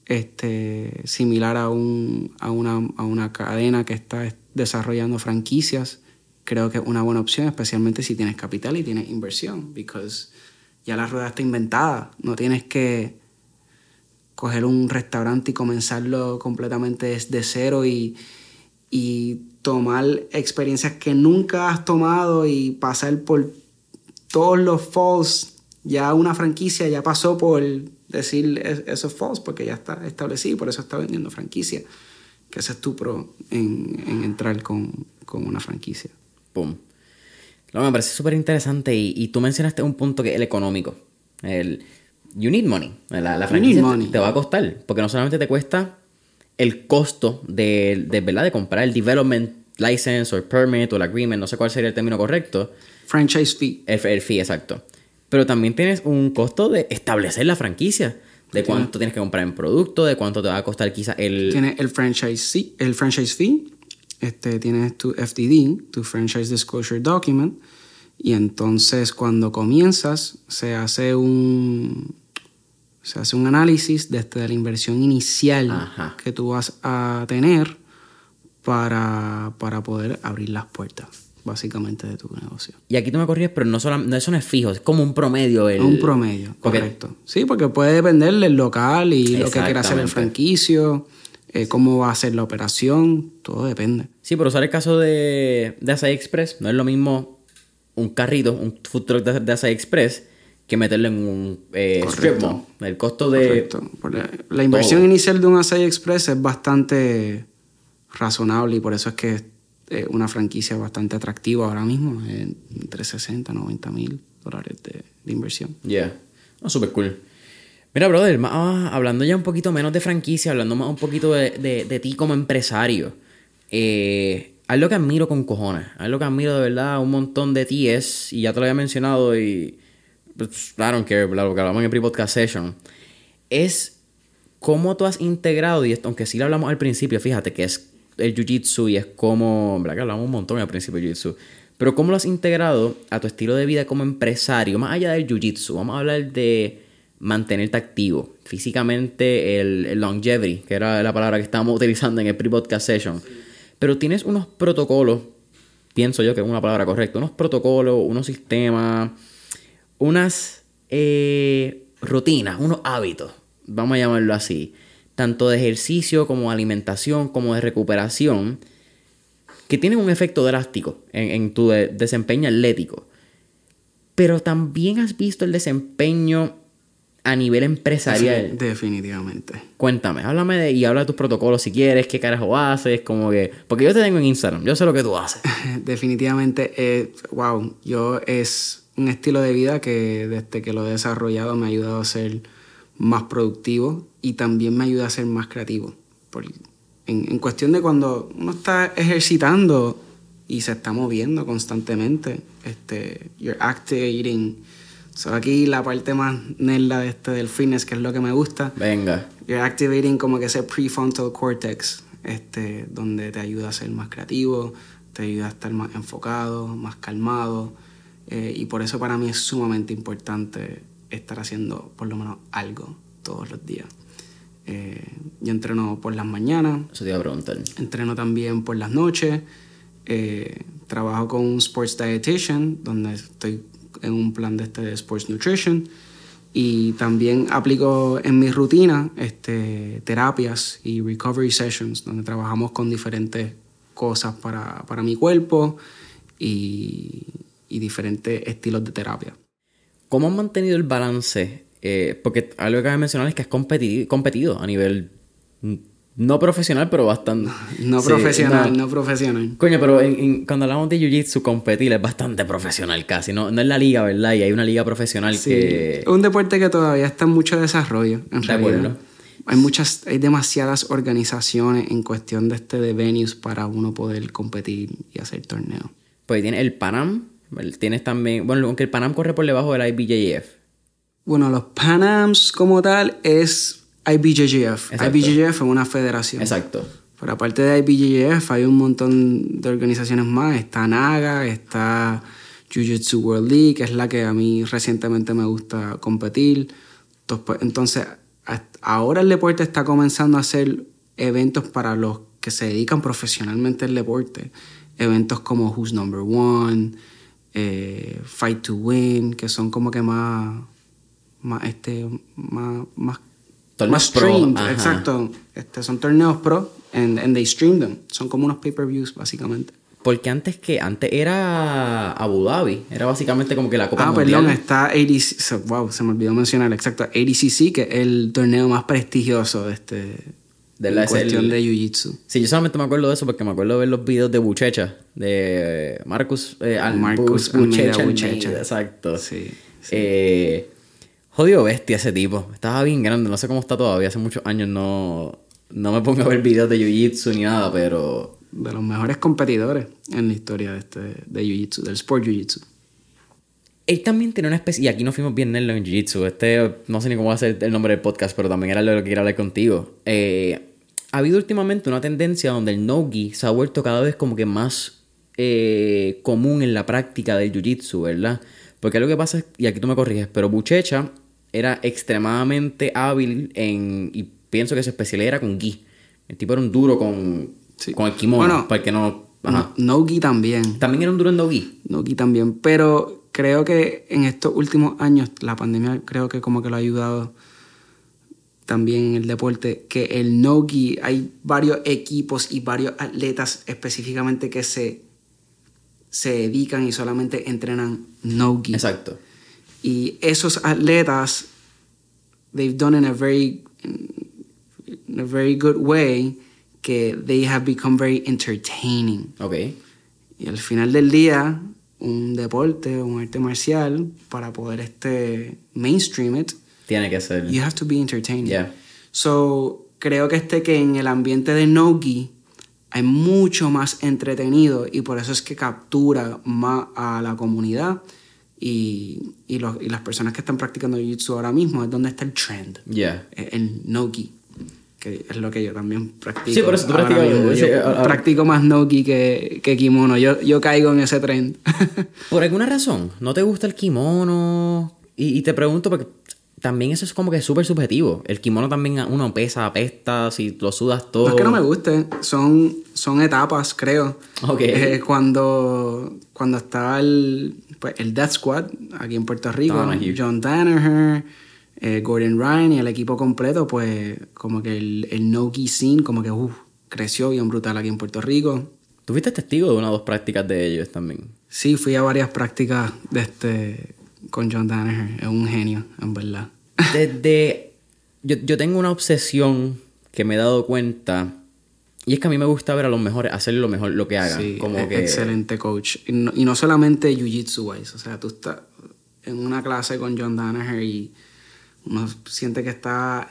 este, similar a, un, a, una, a una cadena que está desarrollando franquicias, creo que es una buena opción, especialmente si tienes capital y tienes inversión, because ya la rueda está inventada, no tienes que coger un restaurante y comenzarlo completamente desde cero y, y tomar experiencias que nunca has tomado y pasar por todos los falls. Ya una franquicia ya pasó por decir eso es false porque ya está establecido, por eso está vendiendo franquicia que ese es tu pro en, entrar con, una franquicia. Pum. Lo me parece súper interesante y, tú mencionaste un punto que es el económico. El, you need money. La, franquicia te, va a costar, porque no solamente te cuesta el costo de, de, ¿verdad? de comprar el development license o el permit o el agreement, no sé cuál sería el término correcto. Franchise fee. El, el fee, exacto. Pero también tienes un costo de establecer la franquicia de cuánto tienes que comprar en producto, de cuánto te va a costar quizá el... Tienes el franchise, el franchise fee, este, tienes tu FDD, tu Franchise Disclosure Document, y entonces cuando comienzas se hace un, se hace un análisis desde la inversión inicial que tú vas a tener para, para poder abrir las puertas básicamente de tu negocio. Y aquí tú me corrías, pero no, solo, eso no es fijo, es como un promedio. El... Un promedio, correcto. Sí, porque puede depender del local y lo que quiera hacer el franquicio, eh, cómo va a ser la operación, todo depende. Sí, pero usar el caso de, de Asai Express, no es lo mismo un carrito, un food truck de, de Express, que meterlo en un eh, strip mall. El costo de... Correcto. La, inversión inicial de un Asai Express es bastante razonable y por eso es que eh, una franquicia bastante atractiva ahora mismo, entre 60 y 90 mil dólares de, inversión. Yeah, oh, súper cool. Mira, brother, hablando ya un poquito menos de franquicia, hablando más un poquito de, ti como empresario. Eh, algo que admiro con cojones, algo que admiro de verdad un montón de ti es, y ya te lo había mencionado, y pues, I don't care, lo que hablamos en el pre-podcast session, es cómo tú has integrado, y esto, aunque sí lo hablamos al principio, fíjate que es el jiu-jitsu y es como, ¿verdad? Que hablamos un montón al principio del jiu-jitsu. Pero cómo lo has integrado a tu estilo de vida como empresario, más allá del jiu-jitsu. Vamos a hablar de mantenerte activo. Físicamente, el, longevity, que era la palabra que estábamos utilizando en el pre-podcast session. Pero tienes unos protocolos, pienso yo que es una palabra correcta, unos protocolos, unos sistemas, unas eh, rutinas, unos hábitos, vamos a llamarlo así, tanto de ejercicio como de alimentación, como de recuperación, que tienen un efecto drástico en, tu desempeño atlético. Pero también has visto el desempeño a nivel empresarial. Definitivamente. Cuéntame, háblame de, y habla de tus protocolos si quieres, qué carajo haces, como que... Porque yo te tengo en Instagram, yo sé lo que tú haces. Definitivamente, eh, wow, yo es un estilo de vida que desde que lo he desarrollado me ha ayudado a ser más productivo y también me ayuda a ser más creativo. en, en cuestión de cuando uno está ejercitando y se está moviendo constantemente, este, you're activating So aquí la parte más nerda de este del fitness, que es lo que me gusta. Venga. You're activating como que ese prefrontal cortex, este, donde te ayuda a ser más creativo, te ayuda a estar más enfocado, más calmado. Eh, y por eso para mí es sumamente importante estar haciendo por lo menos algo todos los días. Eh, yo entreno por las mañanas. Eso te iba a preguntar. Entreno también por las noches. Eh, trabajo con un sports dietitian, donde estoy en un plan de este de Sports Nutrition. Y también aplico en mi rutina este, terapias y recovery sessions, donde trabajamos con diferentes cosas para, para mi cuerpo y, y, diferentes estilos de terapia. ¿Cómo han mantenido el balance? Eh, porque algo que cabe mencionar es que has competido, competido a nivel no profesional, pero bastante. No profesional, no, profesional. Coño, pero cuando hablamos de Jiu-Jitsu, competir es bastante profesional casi. No, no es la liga, ¿verdad? Y hay una liga profesional sí. que. Es un deporte que todavía está en mucho desarrollo, en de Acuerdo. Hay muchas, hay demasiadas organizaciones en cuestión de este de venues para uno poder competir y hacer torneos. Pues tiene el Panam, tienes también, bueno, aunque el Panam corre por debajo del IBJF. Bueno, los Panams como tal es IBJJF. IBJJF es una federación. Exacto. Pero aparte de IBJJF hay un montón de organizaciones más. Está NAGA, está Jiu-Jitsu World League, que es la que a mí recientemente me gusta competir. Entonces, pues, ahora el deporte está comenzando a hacer eventos para los que se dedican profesionalmente al deporte. Eventos como Who's Number One, eh, Fight to Win, que son como que más, más, este, más, más más streamed, exacto. Este, son torneos pro and, and they stream them. Son como unos pay-per-views, básicamente. Porque antes que antes era Abu Dhabi, era básicamente como que la Copa ah, Mundial. Ah, perdón, está ADC, wow, se me olvidó mencionar, exacto, ADCC, que es el torneo más prestigioso de este de la cuestión de Jiu-Jitsu. Sí, yo solamente me acuerdo de eso porque me acuerdo de ver los videos de Buchecha, de Marcus, eh, Marcus Buchecha, Buchecha. Exacto. Sí. sí. Eh, Jodido bestia ese tipo. Estaba bien grande, no sé cómo está todavía. Hace muchos años no, no me pongo a ver videos de Jiu-Jitsu ni nada, pero... De los mejores competidores en la historia de, este, de Jiu-Jitsu, del Sport Jiu-Jitsu. Él también tiene una especie... Y aquí nos fuimos bien en en Jiu-Jitsu. Este, no sé ni cómo va a ser el nombre del podcast, pero también era lo que quería hablar contigo. Eh, ha habido últimamente una tendencia donde el no-gi se ha vuelto cada vez como que más eh, común en la práctica del Jiu-Jitsu, ¿verdad? Porque lo que pasa es, y aquí tú me corriges, pero Buchecha era extremadamente hábil en. Y pienso que su especialidad era con gi. El tipo era un duro con, con el kimono. Bueno, para que no. No, gi también. También era un duro en no gi. No gi también. Pero creo que en estos últimos años, la pandemia creo que como que lo ha ayudado también en el deporte, que el no-gi, hay varios equipos y varios atletas específicamente que se, se dedican y solamente entrenan no-gi. Exacto. Y esos atletas, they've done in a very, in a very good way que they have become very entertaining. Okay. Y al final del día, un deporte, un arte marcial, para poder este mainstream it, tiene que ser. You have to be entertaining. Yeah. So, creo que este que en el ambiente de Nogi hay mucho más entretenido y por eso es que captura más a la comunidad y, y, los, y las personas que están practicando Jiu-Jitsu ahora mismo es donde está el trend. Yeah. El no-gi, que es lo que yo también practico. Sí, por eso tú practicas. Yo practico más no-gi que, que, kimono. Yo, yo caigo en ese trend. ¿Por alguna razón? ¿No te gusta el kimono? Y, y te pregunto porque también eso es como que súper subjetivo. El kimono también uno pesa, apesta, si lo sudas todo. No es que no me guste, son, son etapas, creo. Ok. Eh, cuando, cuando estaba el, pues, el Death Squad aquí en Puerto Rico, John Danaher, eh, Gordon Ryan y el equipo completo, pues como que el, el no-gi scene como que creció bien brutal aquí en Puerto Rico. ¿Tuviste testigo de una o dos prácticas de ellos también? Sí, fui a varias prácticas de este con John Danaher. Es un genio, en verdad. Desde. Yo, yo tengo una obsesión que me he dado cuenta. Y es que a mí me gusta ver a los mejores hacer lo mejor lo que hagan. Sí, como e- que. excelente coach. Y no, y no solamente jiu-jitsu wise, o sea, tú estás en una clase con John Danaher y uno siente que está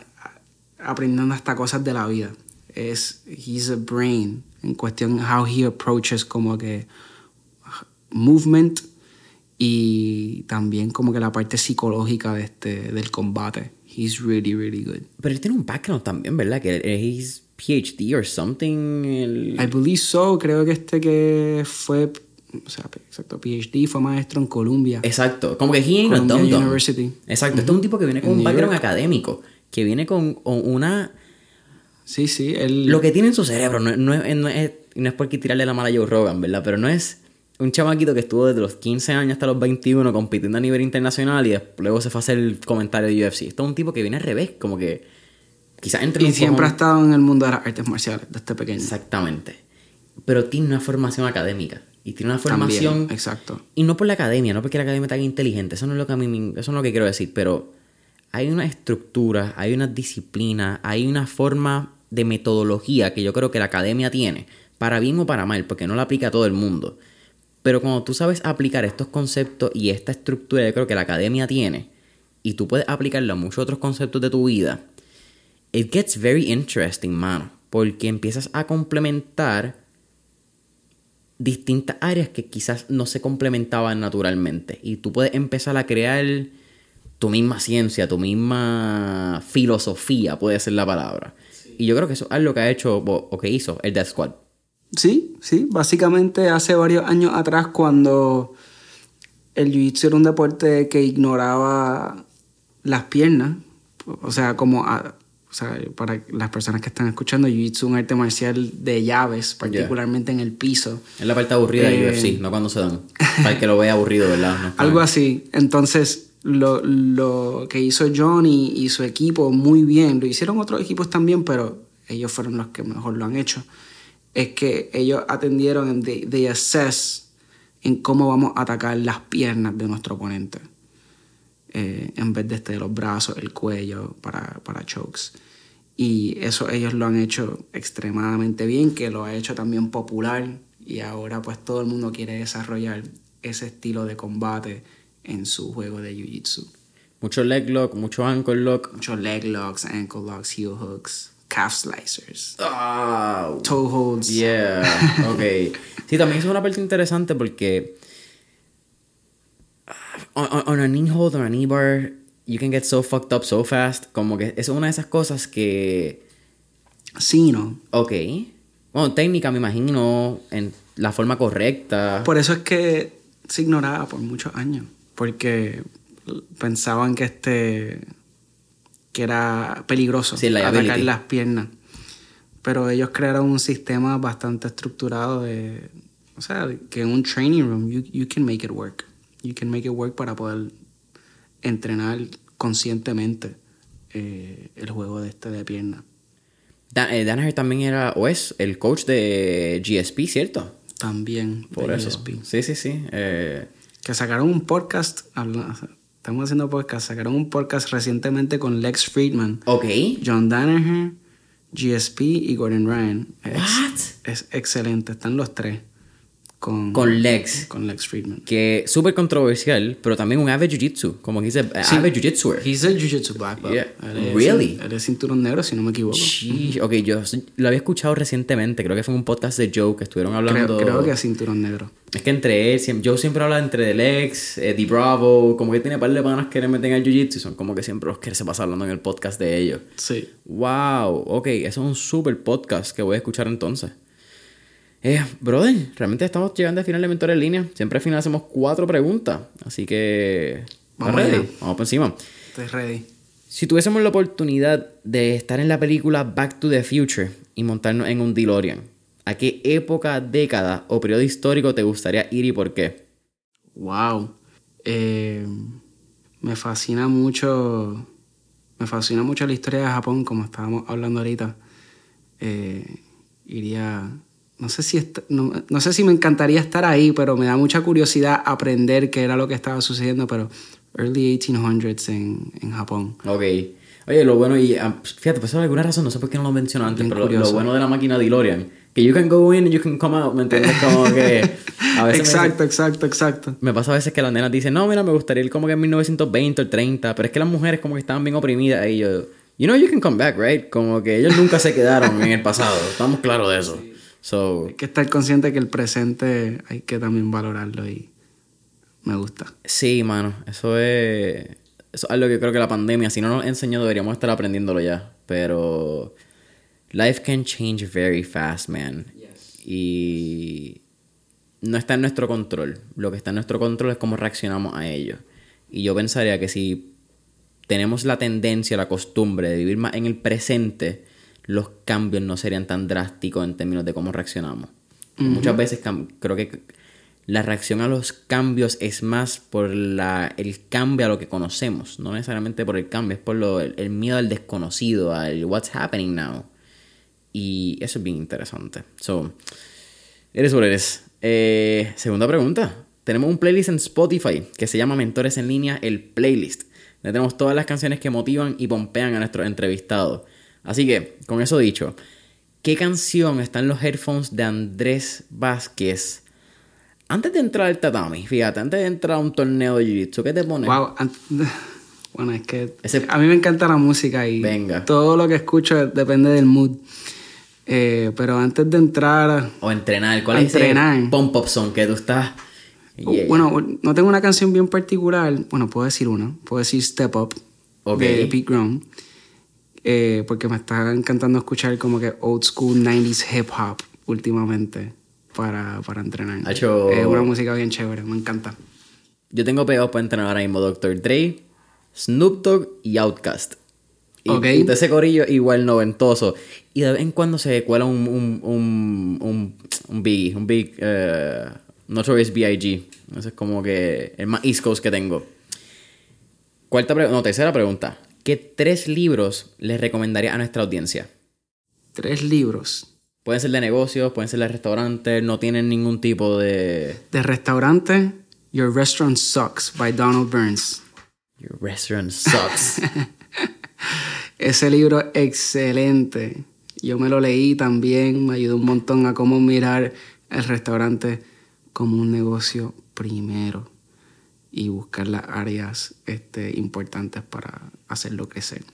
aprendiendo hasta cosas de la vida. Es, he's a brain en cuestión how he approaches como que movement y también como que la parte psicológica de este, del combate. He's really, really good. Pero él tiene un background también, ¿verdad? Que PhD or something. el- I believe so, creo que este que fue, o sea, exacto, PhD, fue maestro en Columbia. Exacto. Como que he ain't Columbia. University. Exacto. Este es un tipo que viene con En un background académico. Que viene con, con una. Sí, sí, él... Lo que tiene en su cerebro. No, no es, no, es, no es por tirarle la mala a Joe Rogan, ¿verdad? Pero no es un chamaquito que estuvo desde los 15 años hasta los 21 compitiendo a nivel internacional y después, luego se fue a hacer el comentario de UFC. Esto es un tipo que viene al revés. Como que. Quizás entre Y siempre ha estado en el mundo de las artes marciales, desde pequeño. Exactamente. Pero tiene una formación académica. Y tiene una También, formación. exacto. Y no por la academia, no porque la academia está inteligente. Eso no es lo que a mí eso no es lo que quiero decir. Pero hay una estructura, hay una disciplina, hay una forma de metodología que yo creo que la academia tiene. Para bien o para mal, porque no la aplica a todo el mundo. Pero cuando tú sabes aplicar estos conceptos y esta estructura, yo creo que la academia tiene, y tú puedes aplicarlo a muchos otros conceptos de tu vida, it gets very interesting, mano. Porque empiezas a complementar distintas áreas que quizás no se complementaban naturalmente. Y tú puedes empezar a crear tu misma ciencia, tu misma filosofía, puede ser la palabra. Y yo creo que eso es lo que ha hecho o, o que hizo el Death Squad. Sí, sí, básicamente hace varios años atrás cuando el jiu-jitsu era un deporte que ignoraba las piernas, o sea, como a- o sea, para las personas que están escuchando, jiu-jitsu es un arte marcial de llaves, particularmente en el piso. Es la parte aburrida Eh, de UFC, no cuando se dan. Para que lo vea aburrido, ¿verdad? No Algo así. Entonces, lo, lo que hizo Johnny y su equipo muy bien, lo hicieron otros equipos también, pero ellos fueron los que mejor lo han hecho, es que ellos atendieron en de, de assess en cómo vamos a atacar las piernas de nuestro oponente. Eh, en vez de este de los brazos, el cuello para, para chokes. Y eso ellos lo han hecho extremadamente bien, que lo ha hecho también popular y ahora pues todo el mundo quiere desarrollar ese estilo de combate en su juego de Jiu-Jitsu. Mucho leg lock, mucho ankle lock. Muchos leg locks, ankle locks, heel hooks, calf slicers, Ah, toe holds. Yeah, ok. Sí, también es una parte interesante porque on, on- a knee hold or a knee bar, you can get so fucked up so fast. Como que es una de esas cosas que, Sí, ¿no? ok. Bueno, técnica me imagino, en la forma correcta. Por eso es que se ignoraba por muchos años, porque pensaban que este que era peligroso Sí, liability. atacar las piernas. Pero ellos crearon un sistema bastante estructurado de, o sea, que en un training room you, you can make it work. You can make it work para poder entrenar conscientemente eh, el juego de este de pierna. Dan, eh, Danaher también era, o es, el coach de GSP, ¿cierto? También Por de eso. GSP. Sí, sí, sí. Eh, que sacaron un podcast, estamos haciendo podcast, sacaron un podcast recientemente con Lex Friedman, ok. John Danaher, GSP y Gordon Ryan. Es, What? es excelente, están los tres con, Con Lex. con Lex Friedman. Que súper controversial, pero también un average jiu-jitsu. Como que dice, eh, Sí. average jiu-jitsuer. He's a Jiu-Jitsu black belt. Yeah. Él es- Really? Él es cinturón negro, si no me equivoco. Sheesh. Ok, yo lo había escuchado recientemente. Creo que fue en un podcast de Joe que estuvieron hablando. Creo, creo que es cinturón negro. Es que entre él, Joe siempre habla entre The Lex, Eddie Bravo. Como que tiene un par de panas que le meten al jiu-jitsu. Son como que siempre los que se pasa hablando en el podcast de ellos. Sí. Wow, ok, eso es un super podcast que voy a escuchar entonces. Eh, brother, realmente estamos llegando al final de Mentor en línea. Siempre al final hacemos cuatro preguntas. Así que. Vamos ready? allá. Vamos por encima. Estoy ready. Si tuviésemos la oportunidad de estar en la película Back to the Future y montarnos en un DeLorean, ¿a qué época, década o periodo histórico te gustaría ir y por qué? Wow. Eh, me fascina mucho. Me fascina mucho la historia de Japón, como estábamos hablando ahorita. Eh, iría. No sé si no, no, sé si me encantaría estar ahí, pero me da mucha curiosidad aprender qué era lo que estaba sucediendo, pero early 1800s en, en Japón. Ok. Oye, lo bueno, y ah, fíjate, pues por alguna razón, no sé por qué no lo mencioné antes, pero lo, bueno de la máquina DeLorean, que you can go in and you can come out, ¿me entiendes? Como que a veces exacto, exacto, exacto. Me pasa a veces que las nenas dicen, no, mira, me gustaría ir como que en 1920 o 30, pero es que las mujeres como que estaban bien oprimidas y yo, you know, you can come back, right? Como que ellos nunca se quedaron en el pasado, estamos claros de eso. So, hay que estar consciente que el presente hay que también valorarlo y me gusta. Sí, mano, eso es eso es algo que creo que la pandemia, si no nos enseñó, deberíamos estar aprendiéndolo ya. Pero life can change very fast, man. Y no está en nuestro control. Lo que está en nuestro control es cómo reaccionamos a ello. Y yo pensaría que si tenemos la tendencia, la costumbre de vivir más en el presente, los cambios no serían tan drásticos en términos de cómo reaccionamos. Muchas veces creo que la reacción a los cambios es más por la, el cambio a lo que conocemos, no necesariamente por el cambio, es por lo, el, miedo al desconocido, al what's happening now. Y eso es bien interesante. So, eres what eres. Eh, segunda pregunta. Tenemos un playlist en Spotify que se llama Mentores en línea, el playlist. tenemos todas las canciones que motivan y pompean a nuestros entrevistados. Así que, con eso dicho, ¿qué canción está en los headphones de Andrés Vázquez antes de entrar al tatami, fíjate, antes de entrar a un torneo de jiu-jitsu, ¿qué te pones? Wow, bueno, es que a mí me encanta la música y todo lo que escucho depende del mood. Eh, pero antes de entrar... O entrenar, ¿cuál es entrenar, ese pump up song que tú estás...? Bueno, no tengo una canción bien particular. Bueno, puedo decir una. Puedo decir Step Up de Pete Ground. Eh, porque me está encantando escuchar como que old school 90s hip hop últimamente para, para entrenar. Es una música bien chévere, me encanta. Yo tengo pegados para entrenar ahora mismo Dr. Dre, Snoop Dogg y Outkast. Y, okay. ese corillo igual noventoso. Y de vez en cuando se cuela un, un, un, un, un Biggie, un Big, uh, Notorious B.I.G. Ese es como que el más East Coast que tengo. Cuarta no, tercera pregunta. ¿Qué tres libros les recomendaría a nuestra audiencia? Tres libros. Pueden ser de negocios, pueden ser de restaurantes, no tienen ningún tipo de... De restaurante, Your Restaurant Sucks by Donald Burns. Your Restaurant Sucks. Ese libro excelente. Yo me lo leí también, me ayudó un montón a cómo mirar el restaurante como un negocio primero y buscar las áreas este, importantes para hacerlo crecer.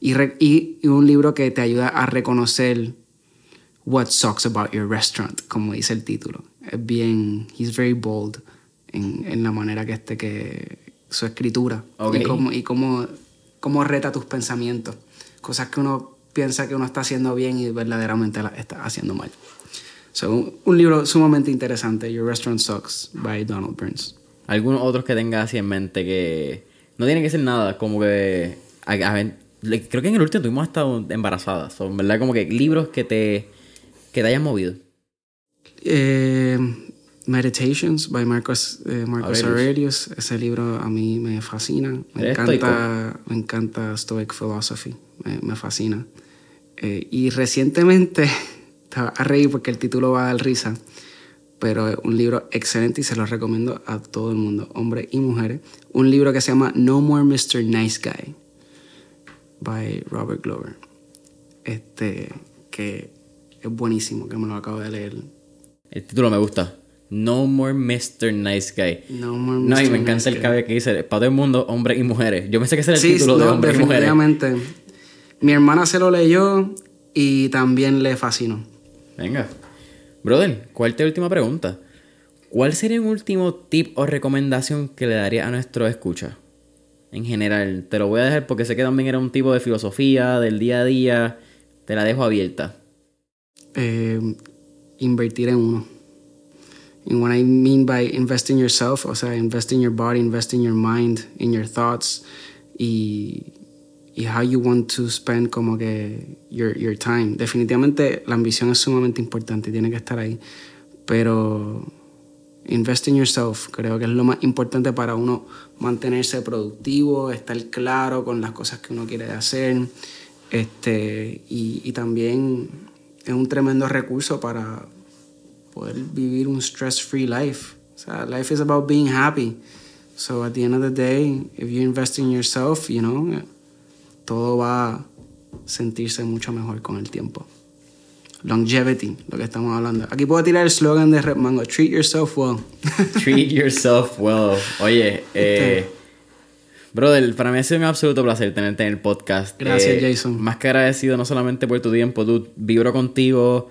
Y, y un libro que te ayuda a reconocer What Sucks About Your Restaurant, como dice el título. Es bien, he's very bold en, en la manera que este que su escritura y cómo y cómo, cómo reta tus pensamientos, cosas que uno piensa que uno está haciendo bien y verdaderamente la está haciendo mal. So, un, libro sumamente interesante, Your Restaurant Sucks by Donald Burns. ¿Algunos otros que tengas así en mente que no tienen que ser nada, como que creo que en el último tuvimos hasta embarazadas, son verdad como que libros que te que te hayas movido? Eh, Meditations by Marcos, eh, Marcos Aurelius. Ese libro a mí me fascina. Me encanta, me encanta Stoic Philosophy. Me, fascina. Eh, y recientemente, te vas a reír porque el título va a dar risa, pero es un libro excelente y se lo recomiendo a todo el mundo, hombres y mujeres. Un libro que se llama No More Mr. Nice Guy by Robert Glover. Este, que es buenísimo, que me lo acabo de leer. El título me gusta. No More Mr. Nice Guy. No More Mr. No, y me encanta el cabello que dice, para todo el mundo, hombres y mujeres. Yo pensé que ese era el título de hombres y mujeres. Mi hermana se lo leyó y también le fascinó. Venga. Brother, ¿cuál es tu última pregunta? ¿Cuál sería un último tip o recomendación que le daría a nuestro escucha? En general, te lo voy a dejar porque sé que también era un tipo de filosofía del día a día. Te la dejo abierta eh, invertir en uno. And what I mean by invest in yourself, o sea, invest in your body, invest in your mind, in your thoughts y, y how you want to spend como que your, your time. Definitivamente la ambición es sumamente importante, tiene que estar ahí, pero invest in yourself creo que es lo más importante para uno mantenerse productivo, estar claro con las cosas que uno quiere hacer este, y, también es un tremendo recurso para, poder vivir un stress-free life. Life is about being happy. So at the end of the day, if you invest in yourself, you know, todo va a sentirse mucho mejor con el tiempo. Longevity, lo que estamos hablando. Aquí puedo tirar el slogan de Red Mango, treat yourself well. treat yourself well. Oye, eh, este. brother, para mí ha sido un absoluto placer tenerte en el podcast. Gracias, eh, Jason. Más que agradecido no solamente por tu tiempo, tú vibro contigo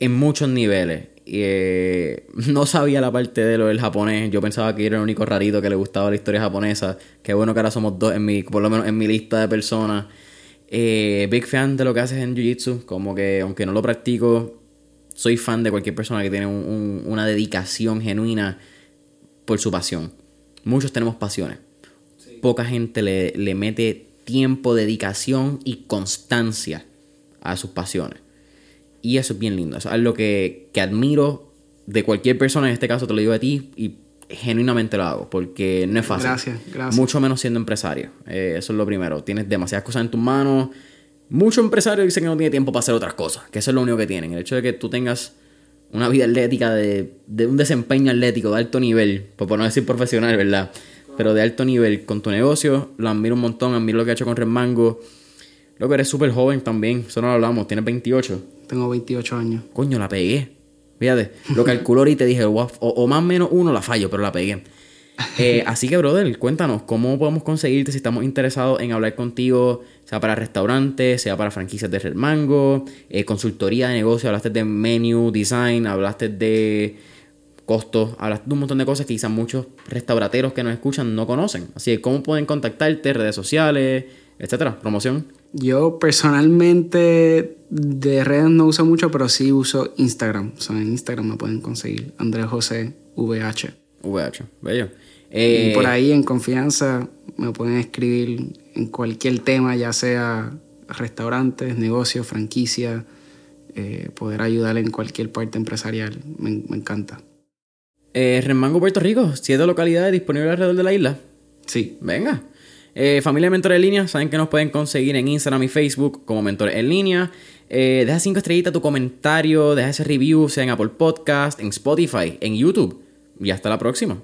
en muchos niveles. Y, eh, no sabía la parte de lo del japonés. Yo pensaba que era el único rarito que le gustaba la historia japonesa. Qué bueno que ahora somos dos en mi, por lo menos en mi lista de personas. Eh, big fan de lo que haces en Jiu-Jitsu. Como que aunque no lo practico, soy fan de cualquier persona que tiene una dedicación genuina por su pasión. Muchos tenemos pasiones. Poca gente le, le mete tiempo, dedicación y constancia a sus pasiones. Y eso es bien lindo. Eso es algo que, que admiro de cualquier persona, en este caso te lo digo a ti, y genuinamente lo hago, porque no es fácil. Gracias, gracias. Mucho menos siendo empresario. Eh, eso es lo primero. Tienes demasiadas cosas en tus manos. Muchos empresarios dicen que no tiene tiempo para hacer otras cosas, que eso es lo único que tienen. El hecho de que tú tengas una vida atlética, de, de un desempeño atlético de alto nivel, por no decir profesional, ¿verdad? Pero de alto nivel con tu negocio, lo admiro un montón, admiro lo que ha hecho con Red Mango. Lo que eres súper joven también, eso no lo hablamos, tienes 28. Tengo 28 años. Coño, la pegué. Fíjate, lo calculó y te dije, o, más o menos uno la fallo, pero la pegué. Eh, así que, brother, cuéntanos, ¿cómo podemos conseguirte si estamos interesados en hablar contigo, sea para restaurantes, sea para franquicias de Red Mango, eh, consultoría de negocio, hablaste de menu, design, hablaste de costos, hablaste de un montón de cosas que quizás muchos restaurateros que nos escuchan no conocen. Así que, ¿cómo pueden contactarte? Redes sociales, etcétera, promoción. Yo personalmente de redes no uso mucho, pero sí uso Instagram. O sea, en Instagram me pueden conseguir Andrés José VH. VH, bello. y por eh, ahí en confianza me pueden escribir en cualquier tema, ya sea restaurantes, negocios, franquicia, eh, poder ayudar en cualquier parte empresarial. Me, encanta. Eh, Remango, Puerto Rico, siete localidades disponibles alrededor de la isla. Sí. Venga. Eh, familia Mentores en Línea, saben que nos pueden conseguir en Instagram y Facebook como Mentores en Línea. Eh, deja cinco estrellitas tu comentario, deja ese review, sea en Apple Podcast, en Spotify, en YouTube. Y hasta la próxima.